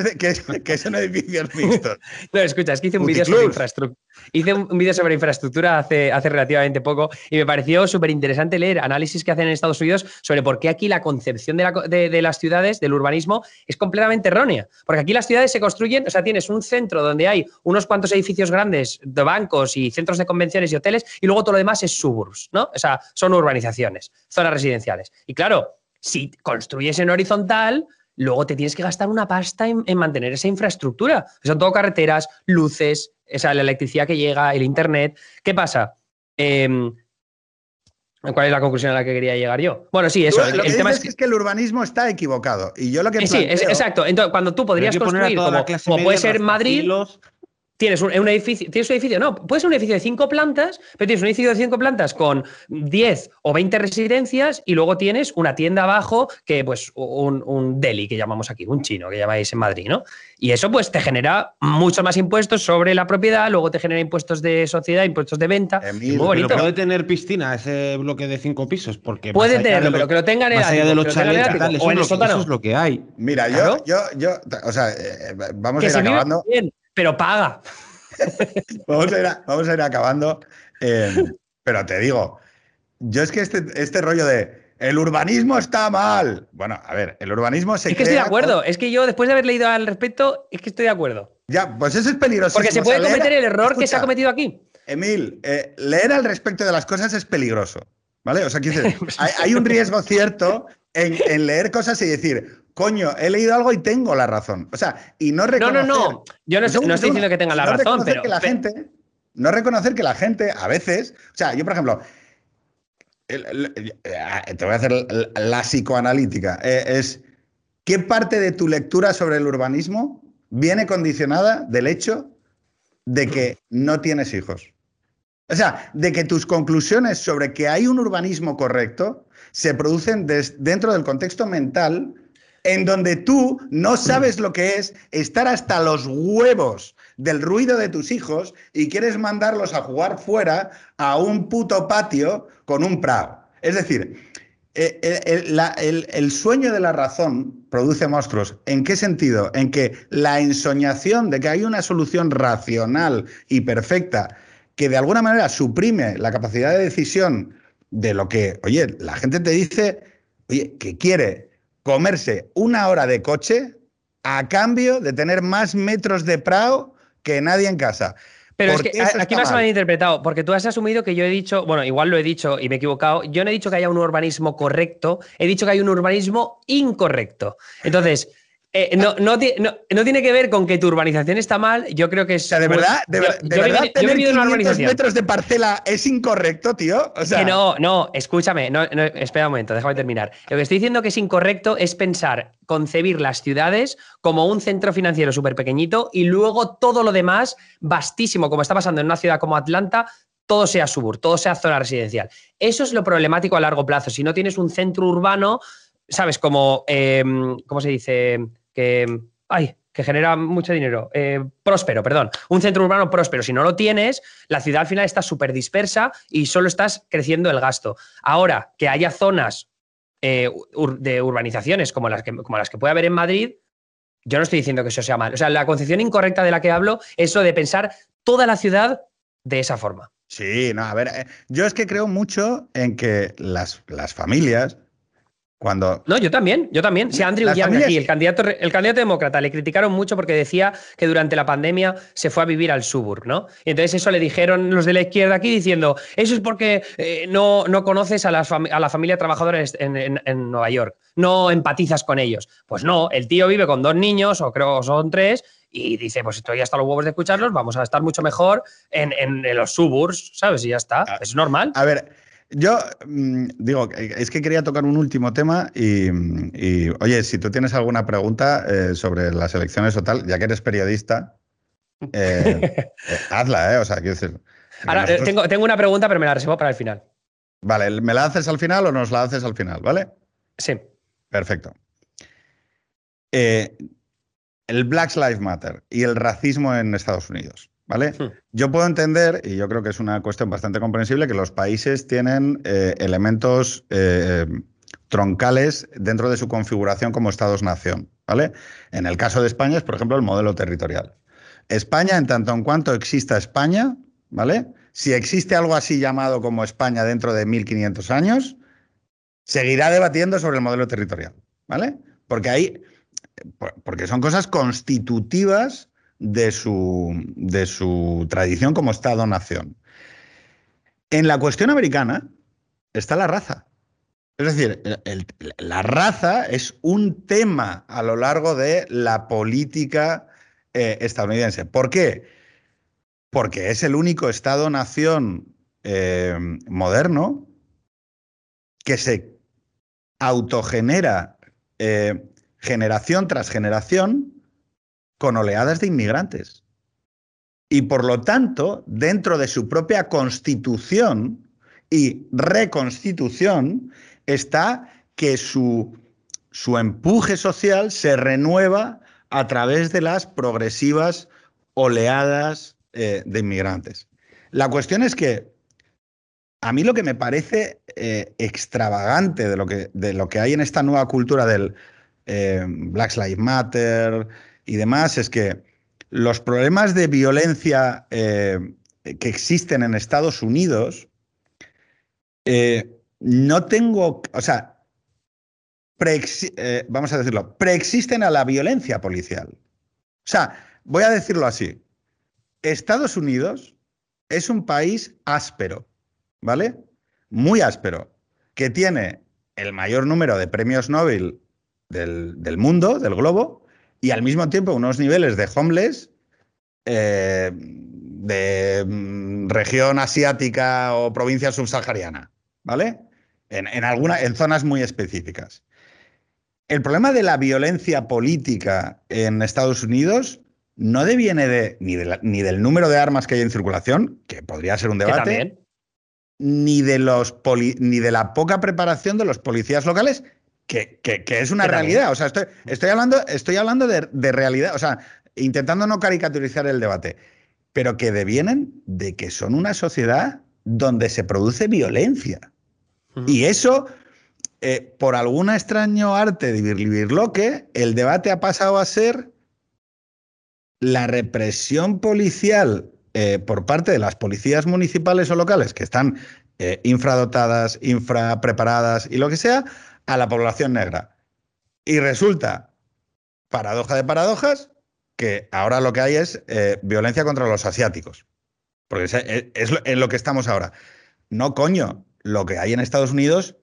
edificios mixtos? No, escucha, es que hice un vídeo sobre infraestructura. Hice un vídeo sobre infraestructura hace, hace relativamente poco y me pareció súper interesante leer análisis que hacen en Estados Unidos sobre por qué aquí la concepción de, las ciudades, del urbanismo, es completamente errónea. Porque aquí las ciudades se construyen, o sea, tienes un centro donde hay unos cuantos edificios grandes de bancos y centros de convenciones y hoteles y luego todo lo demás es suburbs, ¿no? O sea, son urbanizaciones, zonas residenciales. Y claro, si construyes en horizontal, luego te tienes que gastar una pasta en, mantener esa infraestructura. Son todo carreteras, luces, esa, la electricidad que llega, el internet. ¿Qué pasa? Em, ¿Cuál es la conclusión a la que quería llegar yo? Bueno, sí, eso. el, tema es que... el urbanismo está equivocado. Y yo lo que. Sí, exacto. Entonces, cuando tú podrías construir, como, puede ser Madrid. Tienes un, edificio, tienes un edificio, no, puede ser un edificio de cinco plantas, pero tienes un edificio de cinco plantas con 10 o 20 residencias y luego tienes una tienda abajo que, pues, un, un, deli que llamamos aquí, un chino que llamáis en Madrid, ¿no? Y eso, pues, te genera muchos más impuestos sobre la propiedad, luego te genera impuestos de sociedad, impuestos de venta. muy bonito. Pero puede tener piscina ese bloque de cinco pisos, porque puede tenerlo, pero que lo tengan en allá de los chalets, eso, es lo que hay. Mira, yo, yo, yo, o sea, eh, vamos a ir acabando pero paga. vamos, a ir acabando. Eh, pero te digo, yo es que este, este rollo de el urbanismo está mal. Bueno, a ver, el urbanismo se. Es que estoy de acuerdo. Es que yo, después de haber leído al respecto, es que estoy de acuerdo. Ya, pues eso es peligroso. Porque se puede cometer el error que se ha cometido aquí. Emil, eh, leer al respecto de las cosas es peligroso. ¿Vale? O sea, hay, un riesgo cierto en, leer cosas y decir, coño, he leído algo y tengo la razón. O sea, y no reconocer... No, no, no. Yo no, estoy diciendo que tenga la razón, pero... Que la gente, no reconocer que la gente, a veces... O sea, yo, por ejemplo... te voy a hacer la, psicoanalítica. Eh, es, ¿qué parte de tu lectura sobre el urbanismo viene condicionada del hecho de que no tienes hijos? O sea, de que tus conclusiones sobre que hay un urbanismo correcto se producen dentro del contexto mental en donde tú no sabes lo que es estar hasta los huevos del ruido de tus hijos y quieres mandarlos a jugar fuera a un puto patio con un prado. Es decir, eh, el, el, sueño de la razón produce monstruos. ¿En qué sentido? En que la ensoñación de que hay una solución racional y perfecta que de alguna manera suprime la capacidad de decisión de lo que, oye, la gente te dice, oye, que quiere comerse una hora de coche a cambio de tener más metros de prado que nadie en casa. Pero es que aquí me has malinterpretado, porque tú has asumido que yo he dicho, bueno, igual lo he dicho y me he equivocado, yo no he dicho que haya un urbanismo correcto, he dicho que hay un urbanismo incorrecto. Entonces, eh, no, no, tiene que ver con que tu urbanización está mal. Yo creo que es. O sea, de verdad, de, verdad, tener 500 metros de parcela es incorrecto, tío. O sea... no, no, escúchame. espera un momento, déjame terminar. Lo que estoy diciendo que es incorrecto es pensar, concebir las ciudades como un centro financiero súper pequeñito y luego todo lo demás vastísimo, como está pasando en una ciudad como Atlanta, todo sea subur, todo sea zona residencial. Eso es lo problemático a largo plazo. Si no tienes un centro urbano, ¿sabes? Como, em, ¿cómo se dice? Que, ay, que genera mucho dinero, eh, próspero, perdón, un centro urbano próspero. Si no lo tienes, la ciudad al final está súper dispersa y solo estás creciendo el gasto. Ahora, que haya zonas eh, de urbanizaciones como las, que, como las que puede haber en Madrid, yo no estoy diciendo que eso sea mal. O sea, la concepción incorrecta de la que hablo es lo de pensar toda la ciudad de esa forma. Sí, no, a ver, eh, yo es que creo mucho en que las, las familias cuando... No, yo también, yo también. Si Andrew Yang aquí, el candidato, el candidato demócrata, le criticaron mucho porque decía que durante la pandemia se fue a vivir al suburb, ¿no? Y entonces eso le dijeron los de la izquierda aquí diciendo, eso es porque eh, no, no conoces a la, a la familia trabajadora en, en, Nueva York, no empatizas con ellos. Pues no, el tío vive con dos niños, o creo que son tres, y dice, pues estoy hasta los huevos de escucharlos, vamos a estar mucho mejor en, en los suburbs, ¿sabes? Y ya está, ah, es normal. A ver, yo mm, digo, es que quería tocar un último tema y, oye, si tú tienes alguna pregunta eh, sobre las elecciones o tal, ya que eres periodista, eh, eh, hazla, ¿eh? O sea, quiero decir. Ahora, tengo, tengo, una pregunta, pero me la reservo para el final. Vale, ¿me la haces al final o nos la haces al final, vale? Sí. Perfecto. el Black Lives Matter y el racismo en Estados Unidos. ¿Vale? Hmm. Yo puedo entender, y yo creo que es una cuestión bastante comprensible, que los países tienen eh, elementos eh, troncales dentro de su configuración como estados-nación. ¿vale? En el caso de España es, por ejemplo, el modelo territorial. España, en tanto en cuanto exista España, ¿vale? Si existe algo así llamado como España dentro de 1500 años, seguirá debatiendo sobre el modelo territorial, ¿vale? Porque hay, porque son cosas constitutivas de su, de su tradición como Estado-nación. En la cuestión americana está la raza. Es decir, la raza es un tema a lo largo de la política eh, estadounidense. ¿Por qué? Porque es el único Estado-nación eh, moderno que se autogenera eh, generación tras generación con oleadas de inmigrantes. Y por lo tanto, dentro de su propia constitución y reconstitución, está que su, su empuje social se renueva a través de las progresivas oleadas eh, de inmigrantes. La cuestión es que a mí lo que me parece eh, extravagante de lo, que, de lo que hay en esta nueva cultura del eh, Black Lives Matter y demás es que los problemas de violencia que existen en Estados Unidos, no tengo, o sea, vamos a decirlo, preexisten a la violencia policial. O sea, voy a decirlo así. Estados Unidos es un país áspero, ¿vale? Muy áspero, que tiene el mayor número de premios Nobel del, mundo, del globo, y al mismo tiempo unos niveles de homeless eh, de mm, región asiática o provincia subsahariana, ¿vale? En, en, en zonas muy específicas. El problema de la violencia política en Estados Unidos no deviene de, ni, ni, del número de armas que hay en circulación, que podría ser un debate, ni de, los ni de la poca preparación de los policías locales, que, es una realidad. O sea, estoy, estoy hablando, estoy hablando de, realidad, o sea, intentando no caricaturizar el debate, pero que devienen de que son una sociedad donde se produce violencia. Y eso, eh, por algún extraño arte de Birloque, el debate ha pasado a ser la represión policial eh, por parte de las policías municipales o locales que están eh, infradotadas, infrapreparadas y lo que sea, a la población negra. Y resulta, paradoja de paradojas, que ahora lo que hay es eh, violencia contra los asiáticos. Porque es, es, en lo que estamos ahora. No, coño, lo que hay en Estados Unidos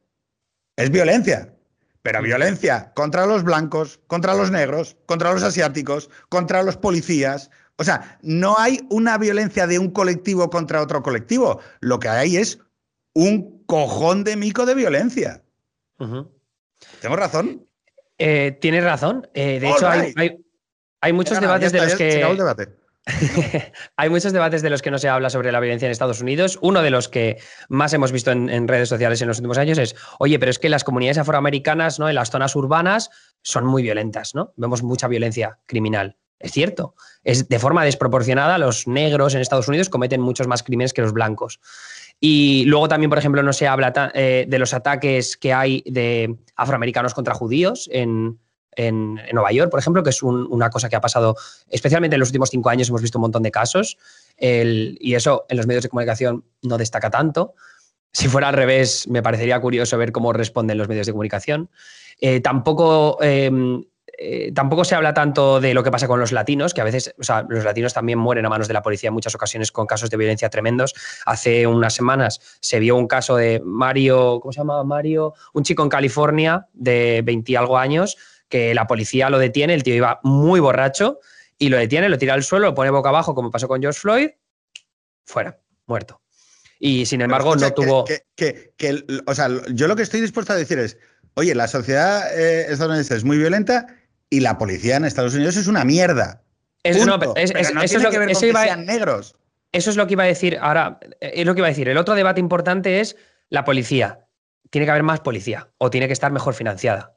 es violencia. Pero violencia contra los blancos, contra los negros, contra los asiáticos, contra los policías. O sea, no hay una violencia de un colectivo contra otro colectivo. Lo que hay es un cojón de mico de violencia. ¿Tengo razón? Eh, tienes razón. Eh, de hecho, hay, muchos debates de los que. Hay muchos debates de los que no se habla sobre la violencia en Estados Unidos. Uno de los que más hemos visto en, redes sociales en los últimos años es, oye, pero es que las comunidades afroamericanas, ¿no? En las zonas urbanas son muy violentas, ¿no? Vemos mucha violencia criminal. Es cierto. Es de forma desproporcionada. Los negros en Estados Unidos cometen muchos más crímenes que los blancos. Y luego también, por ejemplo, no se habla eh, de los ataques que hay de afroamericanos contra judíos en, en, Nueva York, por ejemplo, que es una cosa que ha pasado, especialmente en los últimos cinco años hemos visto un montón de casos, y eso en los medios de comunicación no destaca tanto. Si fuera al revés, me parecería curioso ver cómo responden los medios de comunicación. Eh, tampoco, em, eh, tampoco se habla tanto de lo que pasa con los latinos, que a veces, o sea, los latinos también mueren a manos de la policía en muchas ocasiones con casos de violencia tremendos. Hace unas semanas se vio un caso de Mario, ¿cómo se llama? Mario, un chico en California de 20 y algo años, que la policía lo detiene, el tío iba muy borracho y lo detiene, lo tira al suelo, lo pone boca abajo, como pasó con George Floyd, fuera, muerto. Y sin embargo, no tuvo. Que, o sea, yo lo que estoy dispuesto a decir es: oye, la sociedad eh, estadounidense es muy violenta y la policía en Estados Unidos es una mierda. eso es lo que ver sean negros. Eso es lo que iba a decir. Ahora, es lo que iba a decir. El otro debate importante es la policía. Tiene que haber más policía o tiene que estar mejor financiada.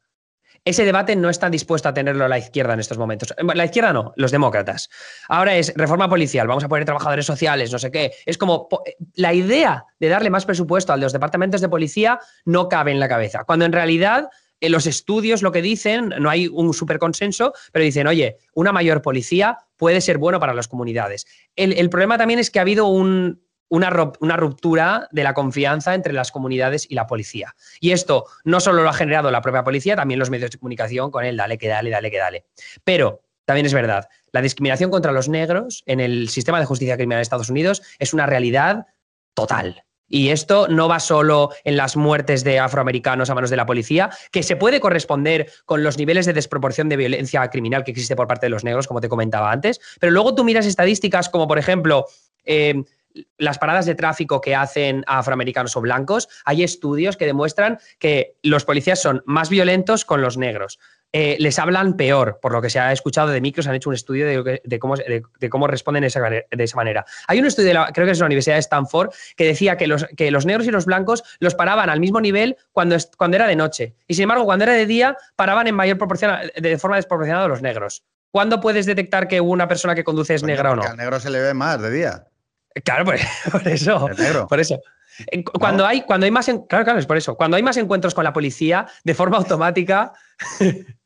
Ese debate no están dispuesto a tenerlo la izquierda en estos momentos. La izquierda no, los demócratas. Ahora es reforma policial, vamos a poner trabajadores sociales, no sé qué. Es como la idea de darle más presupuesto a los departamentos de policía no cabe en la cabeza, cuando en realidad en los estudios lo que dicen, no hay un super consenso, pero dicen, oye, una mayor policía puede ser bueno para las comunidades. el problema también es que ha habido un, una, ruptura de la confianza entre las comunidades y la policía. Y esto no solo lo ha generado la propia policía, también los medios de comunicación con el dale que dale, dale que dale. Pero también es verdad, la discriminación contra los negros en el sistema de justicia criminal de Estados Unidos es una realidad total. Y esto no va solo en las muertes de afroamericanos a manos de la policía, que se puede corresponder con los niveles de desproporción de violencia criminal que existe por parte de los negros, como te comentaba antes, pero luego tú miras estadísticas como, por ejemplo, eh, las paradas de tráfico que hacen afroamericanos o blancos, hay estudios que demuestran que los policías son más violentos con los negros. Eh, les hablan peor, por lo que se ha escuchado de micros, han hecho un estudio de, cómo, de, cómo, responden de esa, manera. Hay un estudio, creo que es la Universidad de Stanford, que decía que los, que los negros y los blancos los paraban al mismo nivel cuando, cuando era de noche. Y sin embargo, cuando era de día, paraban en mayor proporción, de forma desproporcionada a los negros. ¿Cuándo puedes detectar que una persona que conduce es negra o no? Al negro se le ve más de día. Claro, por, eso. Por eso. Cuando hay, cuando hay más, claro, claro, es por eso. Cuando hay más encuentros con la policía, de forma automática,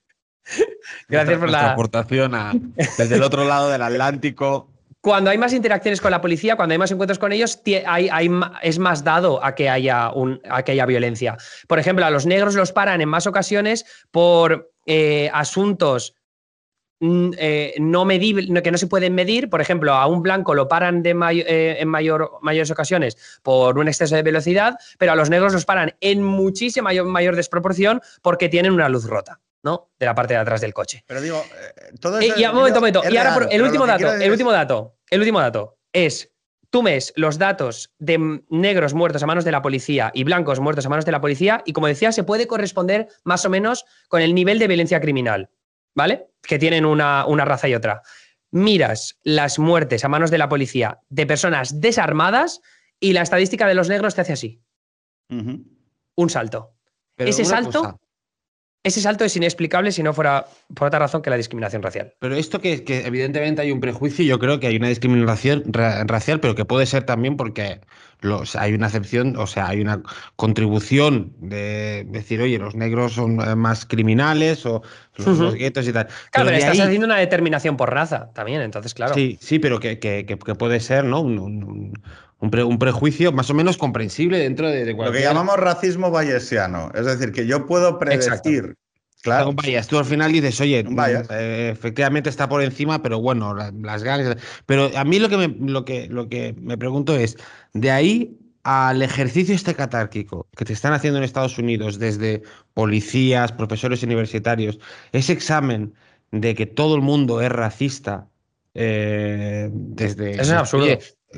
Gracias por la aportación desde el otro lado del Atlántico. Cuando hay más interacciones con la policía, cuando hay más encuentros con ellos, es más dado a que, haya violencia. Por ejemplo, a los negros los paran en más ocasiones por eh, asuntos eh, no medibles, que no se pueden medir. Por ejemplo, a un blanco lo paran eh, en mayor, mayores ocasiones por un exceso de velocidad, pero a los negros los paran en muchísima mayor desproporción porque tienen una luz rota. ¿no? De la parte de atrás del coche. Pero digo, eh, todo eso. y, un momento, momento. Y ahora, el último dato, el último dato, el último dato es. Tú ves los datos de negros muertos a manos de la policía y blancos muertos a manos de la policía, y como decía, se puede corresponder más o menos con el nivel de violencia criminal, ¿vale? Que tienen una, raza y otra. Miras las muertes a manos de la policía de personas desarmadas y la estadística de los negros te hace así. Un salto. Ese salto ese salto es inexplicable si no fuera por otra razón que la discriminación racial. Pero esto que, que evidentemente hay un prejuicio, yo creo que hay una discriminación racial, pero que puede ser también porque los, hay una excepción, o sea, hay una contribución de decir, oye, los negros son eh, más criminales o los, guetos y tal. Claro, pero, estás haciendo una determinación por raza también, entonces, claro. Sí, sí, pero que, que puede ser, ¿no? un, un, prejuicio más o menos comprensible dentro de, de Lo que llamamos racismo bayesiano. Es decir, que yo puedo predecir. Claro. Vayas, tú al final dices, oye, mm, eh, efectivamente está por encima, pero bueno, las, ganas. Pero a mí lo que, me, lo, que, lo que me pregunto es, de ahí al ejercicio este catárquico que te están haciendo en Estados Unidos desde policías, profesores universitarios, ese examen de que todo el mundo es racista, eh, desde... Es absurdo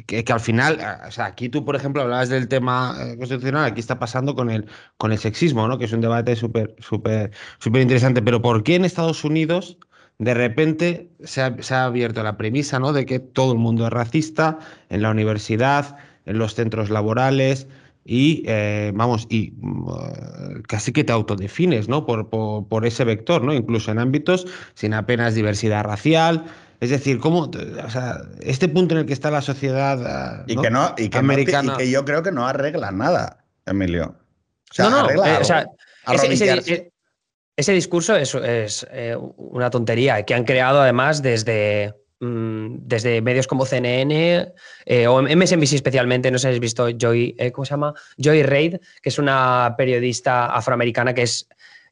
que, al final, o sea, aquí tú, por ejemplo, hablabas del tema eh, constitucional, aquí está pasando con el, con el sexismo, ¿no? Que es un debate súper, súper, súper interesante. Pero ¿por qué en Estados Unidos de repente se ha, abierto la premisa, ¿no? De que todo el mundo es racista en la universidad, en los centros laborales y, eh, vamos, y mm, casi que te autodefines, ¿no? Por, por, por ese vector, ¿no? Incluso en ámbitos sin apenas diversidad racial, es decir, ¿cómo, o sea, este punto en el que está la sociedad ah, y que no, y que americana. y que yo creo que no arregla nada, Emilio. O sea, no, no, arregla eh, o sea, ese, discurso es, eh, una tontería que han creado además desde, mm, desde medios como CNN eh, o MSNBC especialmente, no sé si habéis visto Joy, ¿cómo se llama? Joy Reid, que es una periodista afroamericana que es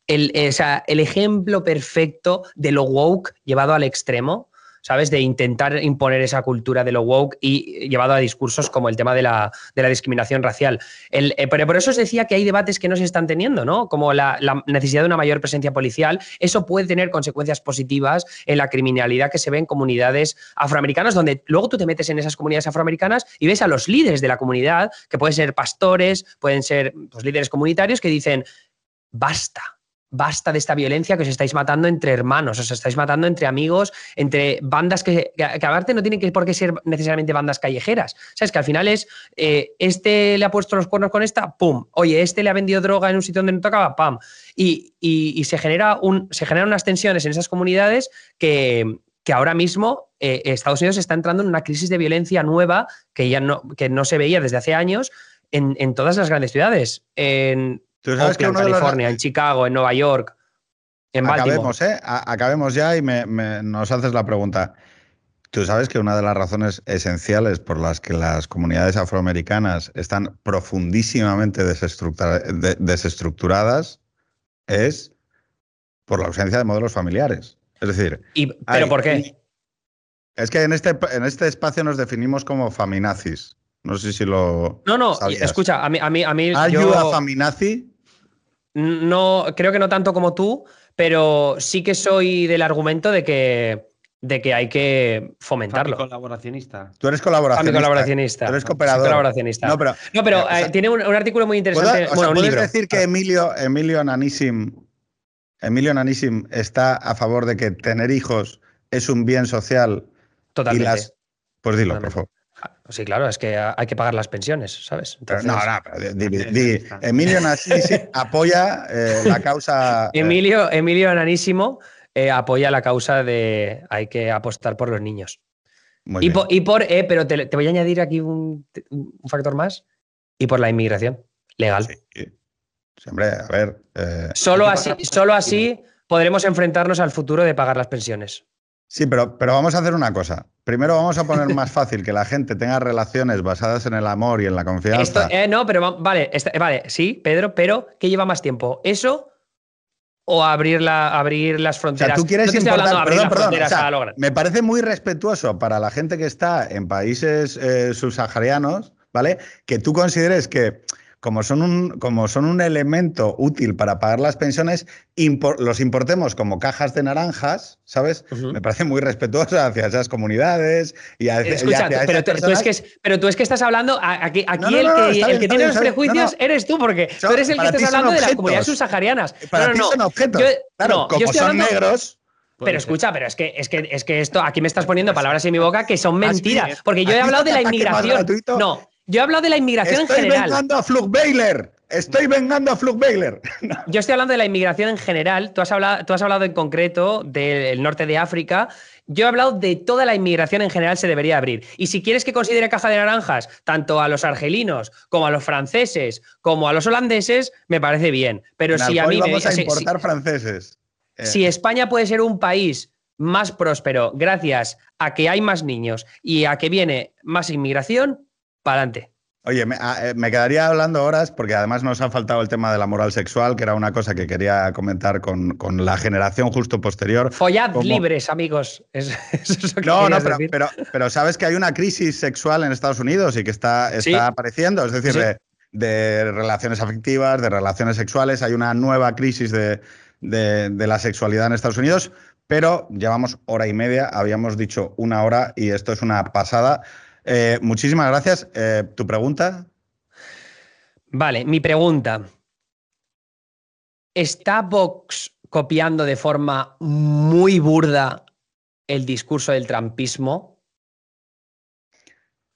el, el ejemplo perfecto de lo woke llevado al extremo. ¿Sabes? De intentar imponer esa cultura de lo woke y llevado a discursos como el tema de la, discriminación racial. Eh, pero por eso os decía que hay debates que no se están teniendo, ¿no? Como la, necesidad de una mayor presencia policial. Eso puede tener consecuencias positivas en la criminalidad que se ve en comunidades afroamericanas, donde luego tú te metes en esas comunidades afroamericanas y ves a los líderes de la comunidad, que pueden ser pastores, pueden ser pues, líderes comunitarios, que dicen, basta basta de esta violencia que os estáis matando entre hermanos, os estáis matando entre amigos, entre bandas que, aparte no tienen que, por qué ser necesariamente bandas callejeras. sabes que al final es, eh, este le ha puesto los cuernos con esta, ¡pum! Oye, este le ha vendido droga en un sitio donde no tocaba, ¡pam! Y, y, se, genera un, se generan unas tensiones en esas comunidades que, que ahora mismo eh, Estados Unidos está entrando en una crisis de violencia nueva que ya no, que no se veía desde hace años en, en todas las grandes ciudades. Tú sabes que en California, en Chicago, en Nueva York, en Acabemos, ¿eh? acabemos ya y nos haces la pregunta. Tú sabes que una de las razones esenciales por las que las comunidades afroamericanas están profundísimamente desestructuradas es por la ausencia de modelos familiares. Es decir, ¿pero por qué? Es que en este, en este espacio nos definimos como faminazis. No sé si lo. No, no, escucha, a mí. A mí, a mí ¿Ayuda faminazi? No, creo que no tanto como tú, pero sí que soy del argumento de que de que hay que fomentarlo. colaboracionista. Tú eres colaboracionista. colaboracionista. Tú eres cooperador. Colaboracionista. No, pero, no, pero eh, tiene un, artículo muy interesante. bueno, ¿puedes decir que Emilio, Emilio Nanissim, Emilio Nanissim está a favor de que tener hijos es un bien social? Totalmente. Pues dilo, por favor. Sí, claro, es que hay que pagar las pensiones, ¿sabes? no, no, Emilio Nanissim apoya eh, la causa. Eh, Emilio, Emilio Nanísimo eh, apoya la causa de hay que apostar por los niños. y, por, eh, pero te, voy a añadir aquí un, factor más, y por la inmigración legal. Siempre, a ver. Solo así, solo así podremos enfrentarnos al futuro de pagar las pensiones. Sí, pero, pero vamos a hacer una cosa. Primero vamos a poner más fácil que la gente tenga relaciones basadas en el amor y en la confianza. no, pero vale, vale, sí, Pedro, pero ¿qué lleva más tiempo? ¿Eso o abrir, la, abrir las fronteras. tú quieres importar, Me parece muy respetuoso para la gente que está en países eh, subsaharianos, ¿vale? Que tú consideres que como son un, como son un elemento útil para pagar las pensiones, los importemos como cajas de naranjas, ¿sabes? Me parece muy respetuoso hacia esas comunidades y hacia, Escucha, pero, tú es que pero tú es que estás hablando, aquí, aquí el, que, tiene los prejuicios eres tú, porque tú eres el que estás hablando de las comunidades subsaharianas. Para ti son objetos. claro, como son negros. Pero escucha, pero es que, es que es que esto, aquí me estás poniendo palabras en mi boca que son mentiras. Porque yo he hablado de la inmigración. No, yo he hablado de la inmigración en general. Estoy vengando a Flug Baylor. Estoy vengando a Flug Baylor. Yo estoy hablando de la inmigración en general. Tú has, hablado, tú has hablado en concreto del norte de África. Yo he hablado de toda la inmigración en general se debería abrir. Y si quieres que considere caja de naranjas tanto a los argelinos como a los franceses como a los holandeses, me parece bien. Pero si a mí vamos a importar franceses. Eh. Si España puede ser un país más próspero gracias a que hay más niños y a que viene más inmigración, para adelante. Oye, ah, eh, me, quedaría hablando horas porque además nos ha faltado el tema de la moral sexual, que era una cosa que quería comentar con, la generación justo posterior. Follad libres, amigos. no, no, pero, pero, sabes que hay una crisis sexual en Estados Unidos y que está, está apareciendo, es decir, de, relaciones afectivas, de relaciones sexuales. Hay una nueva crisis de, de la sexualidad en Estados Unidos, pero llevamos hora y media, habíamos dicho una hora y esto es una pasada. Eh, muchísimas gracias. Eh, ¿Tu pregunta? Vale, mi pregunta. ¿Está Vox copiando de forma muy burda el discurso del trampismo?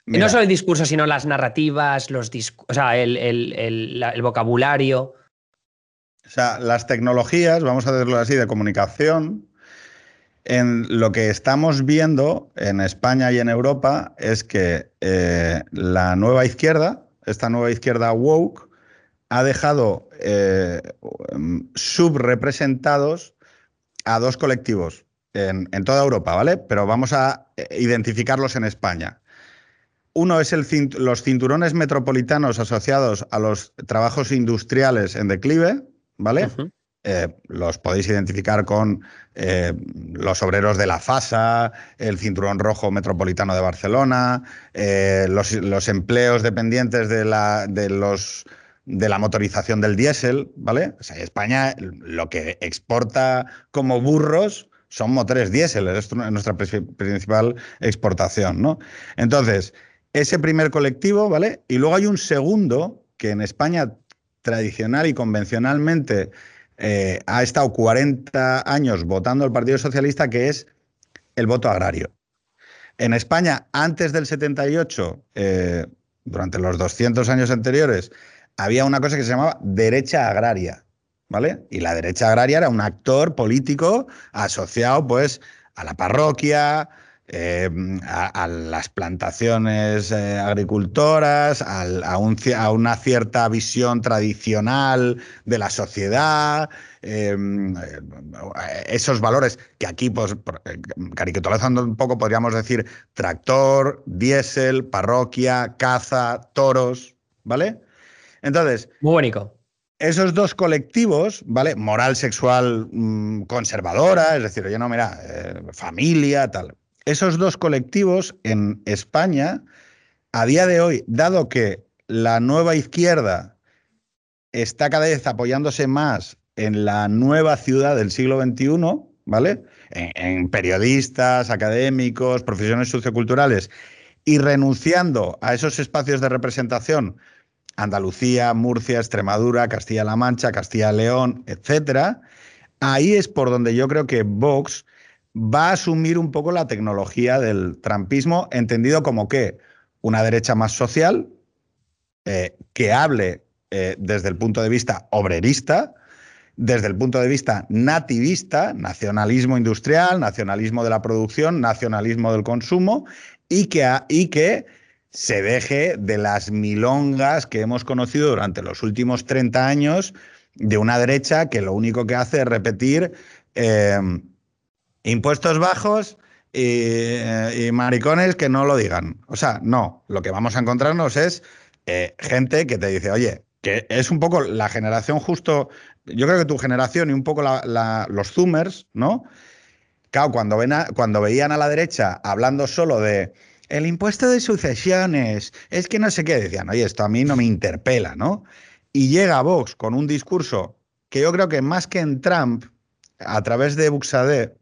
No solo el discurso, sino las narrativas, los o sea, el, vocabulario. O sea, las tecnologías, vamos a decirlo así, de comunicación, en lo que estamos viendo en España y en Europa es que eh, la nueva izquierda, esta nueva izquierda woke, ha dejado eh, subrepresentados a dos colectivos en, toda Europa, ¿vale? Pero vamos a eh, identificarlos en España. Uno es los cinturones metropolitanos asociados a los trabajos industriales en declive, ¿vale? Eh, los podéis identificar con eh, los obreros de la FASA, el Cinturón Rojo Metropolitano de Barcelona, eh, los, empleos dependientes de la, de, la motorización del diésel, ¿vale? España lo que exporta como burros son motores diésel, es nuestra principal exportación, ¿no? Entonces, ese primer colectivo, ¿vale? Y luego hay un segundo que en España tradicional y convencionalmente eh, ha estado 40 años votando el Partido Socialista, que es el voto agrario. En España, antes del 78, eh, durante los 200 años anteriores, había una cosa que se llamaba derecha agraria, ¿vale? Y la derecha agraria era un actor político asociado, pues, a la parroquia, eh, a, las plantaciones eh, agricultoras, a, una cierta visión tradicional de la sociedad, em, eh, esos valores que aquí, pues, caricaturizando un poco, podríamos decir tractor, diésel, parroquia, caza, toros, ¿vale? Entonces... Muy bonito esos dos colectivos, ¿vale? Moral sexual mm, conservadora, es decir, oye, no, mira, familia, tal esos dos colectivos en España, a día de hoy, dado que la nueva izquierda está cada vez apoyándose más en la nueva ciudad del siglo XXI, ¿vale? En, periodistas, académicos, profesiones socioculturales, y renunciando a esos espacios de representación, Andalucía, Murcia, Extremadura, Castilla-La Mancha, Castilla-León, etcétera, ahí es por donde yo creo que Vox va a asumir un poco la tecnología del trampismo, entendido como que una derecha más social, eh, que hable eh, desde el punto de vista obrerista, desde el punto de vista nativista, nacionalismo industrial, nacionalismo de la producción, nacionalismo del consumo, y que, y que se deje de las milongas que hemos conocido durante los últimos 30 años de una derecha que lo único que hace es repetir eh, impuestos bajos y, maricones que no lo digan. O sea, no, lo que vamos a encontrarnos es eh, gente que te dice, oye, que es un poco la generación justo, yo creo que tu generación y un poco los zoomers, ¿no? Claro, cuando, ven cuando veían a la derecha hablando solo de el impuesto de sucesiones, es que no sé qué, decían, oye, esto a mí no me interpela, ¿no? Y llega Vox con un discurso que yo creo que más que en Trump, a través de Buxade,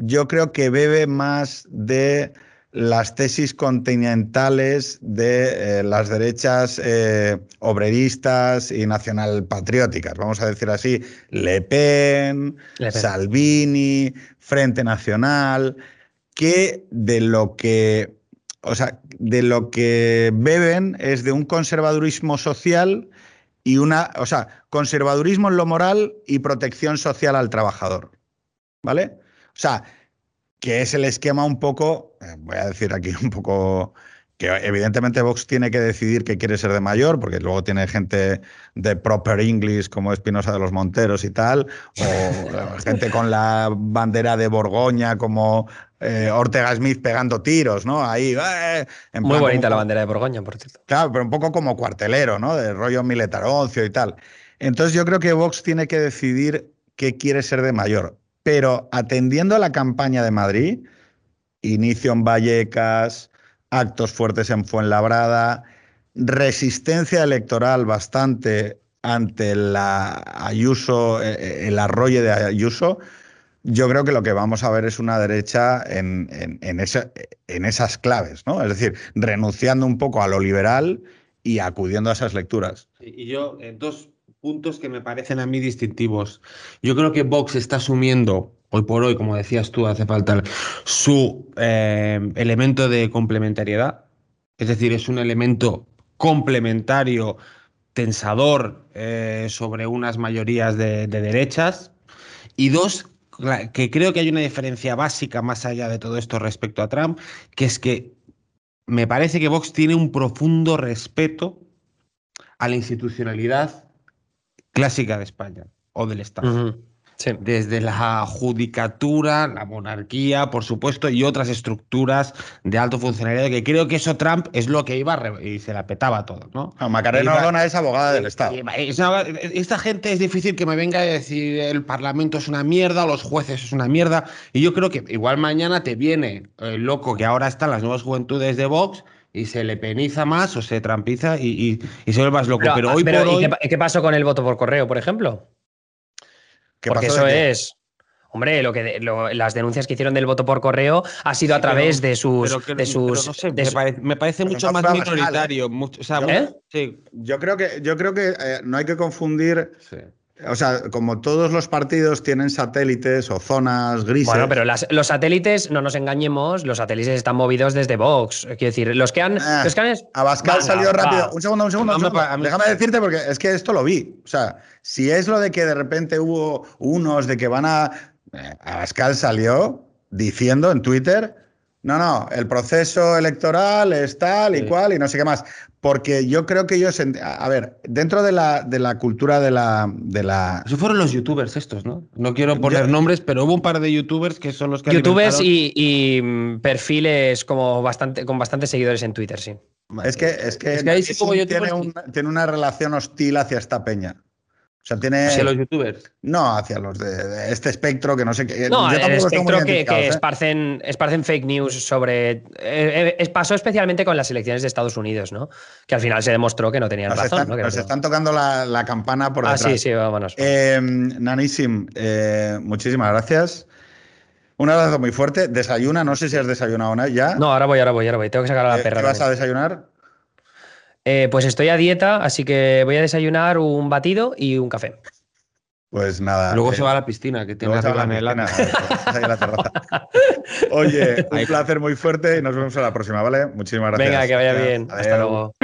yo creo que bebe más de las tesis continentales de eh, las derechas eh, obreristas y nacionalpatrióticas, vamos a decir así, Le Pen, Salvini, Frente Nacional, que de lo que, o sea, de lo que beben es de un conservadurismo social y una, o sea, conservadurismo en lo moral y protección social al trabajador, ¿vale? O sea, que es el esquema un poco, eh, voy a decir aquí un poco, que evidentemente Vox tiene que decidir que quiere ser de mayor, porque luego tiene gente de proper English como Espinosa de los Monteros y tal, o gente con la bandera de Borgoña como eh, Ortega Smith pegando tiros, ¿no? Ahí. Eh, Muy bonita la bandera de Borgoña, por cierto. Claro, pero un poco como cuartelero, ¿no? De rollo militaroncio y tal. Entonces yo creo que Vox tiene que decidir qué quiere ser de mayor pero atendiendo a la campaña de Madrid, inicio en Vallecas, actos fuertes en Fuenlabrada, resistencia electoral bastante ante la Ayuso, eh, eh, el arroyo de Ayuso, yo creo que lo que vamos a ver es una derecha en, esas claves, ¿no? Es decir, renunciando un poco a lo liberal y acudiendo a esas lecturas. Y yo, eh, dos puntos que me parecen a mí distintivos. Yo creo que Vox está asumiendo, hoy por hoy, como decías tú, hace falta su eh, elemento de complementariedad. Es decir, es un elemento complementario, tensador eh, sobre unas mayorías de, de derechas. Y dos, que creo que hay una diferencia básica más allá de todo esto respecto a Trump, que es que me parece que Vox tiene un profundo respeto a la institucionalidad clásica de España o del Estado. Desde la judicatura, la monarquía, por supuesto, y otras estructuras de alto funcionariado, que creo que eso Trump es lo que iba y se la petaba todo, ¿no? Macarena es abogada del Estado. esta gente es difícil que me venga a decir el Parlamento es una mierda, los jueces es una mierda, y yo creo que igual mañana te viene el loco que ahora están las nuevas juventudes de Vox y se le peniza más o se trampiza y, y, se vuelve más loco. Pero, hoy por hoy... qué, pasó con el voto por correo, por ejemplo? Porque eso es. Hombre, lo que las denuncias que hicieron del voto por correo ha sido a través de sus. de sus me, parece, mucho más minoritario. ¿Eh? Yo creo que, yo creo que eh, no hay que confundir. O sea, como todos los partidos tienen satélites o zonas grises. Bueno, pero los satélites, no nos engañemos, los satélites están movidos desde Vox. Quiero decir, los que han. Eh, los que Abascal salió rápido. Un segundo, un segundo. Déjame decirte, porque es que esto lo vi. O sea, si es lo de que de repente hubo unos de que van a. Eh, Abascal salió diciendo en Twitter no, no, el proceso electoral es tal y cual y no sé qué más. Porque yo creo que ellos, a ver, dentro de la, de la cultura de la, de la... Eso fueron los youtubers estos, ¿no? No quiero poner nombres, pero hubo un par de youtubers que son los que... Youtubers y, mm, perfiles como bastante, con bastantes seguidores en Twitter, sí. Es que, es que, tiene, tiene una relación hostil hacia esta peña. O sea, tiene. ¿Hacia los youtubers? No, hacia los de, este espectro que no sé qué. No, el espectro que, que ¿eh? esparcen, esparcen, fake news sobre. Eh, eh, pasó especialmente con las elecciones de Estados Unidos, ¿no? Que al final se demostró que no tenían razón. Están, ¿no? nos están tocando la, campana por detrás. Ah, sí, sí, vámonos. Nanísim, muchísimas gracias. Un abrazo muy fuerte. Desayuna, no sé si has desayunado ¿no? ya. No, ahora voy, ahora voy, ahora voy. Tengo que sacar a la perra. ¿Qué vas a desayunar? Eh, pues estoy a dieta, así que voy a desayunar un batido y un café. Pues nada. Luego se va a la piscina, que tiene arriba la Oye, un placer muy fuerte y nos vemos a la próxima, ¿vale? Muchísimas gracias. Venga, que vaya bien. Hasta luego.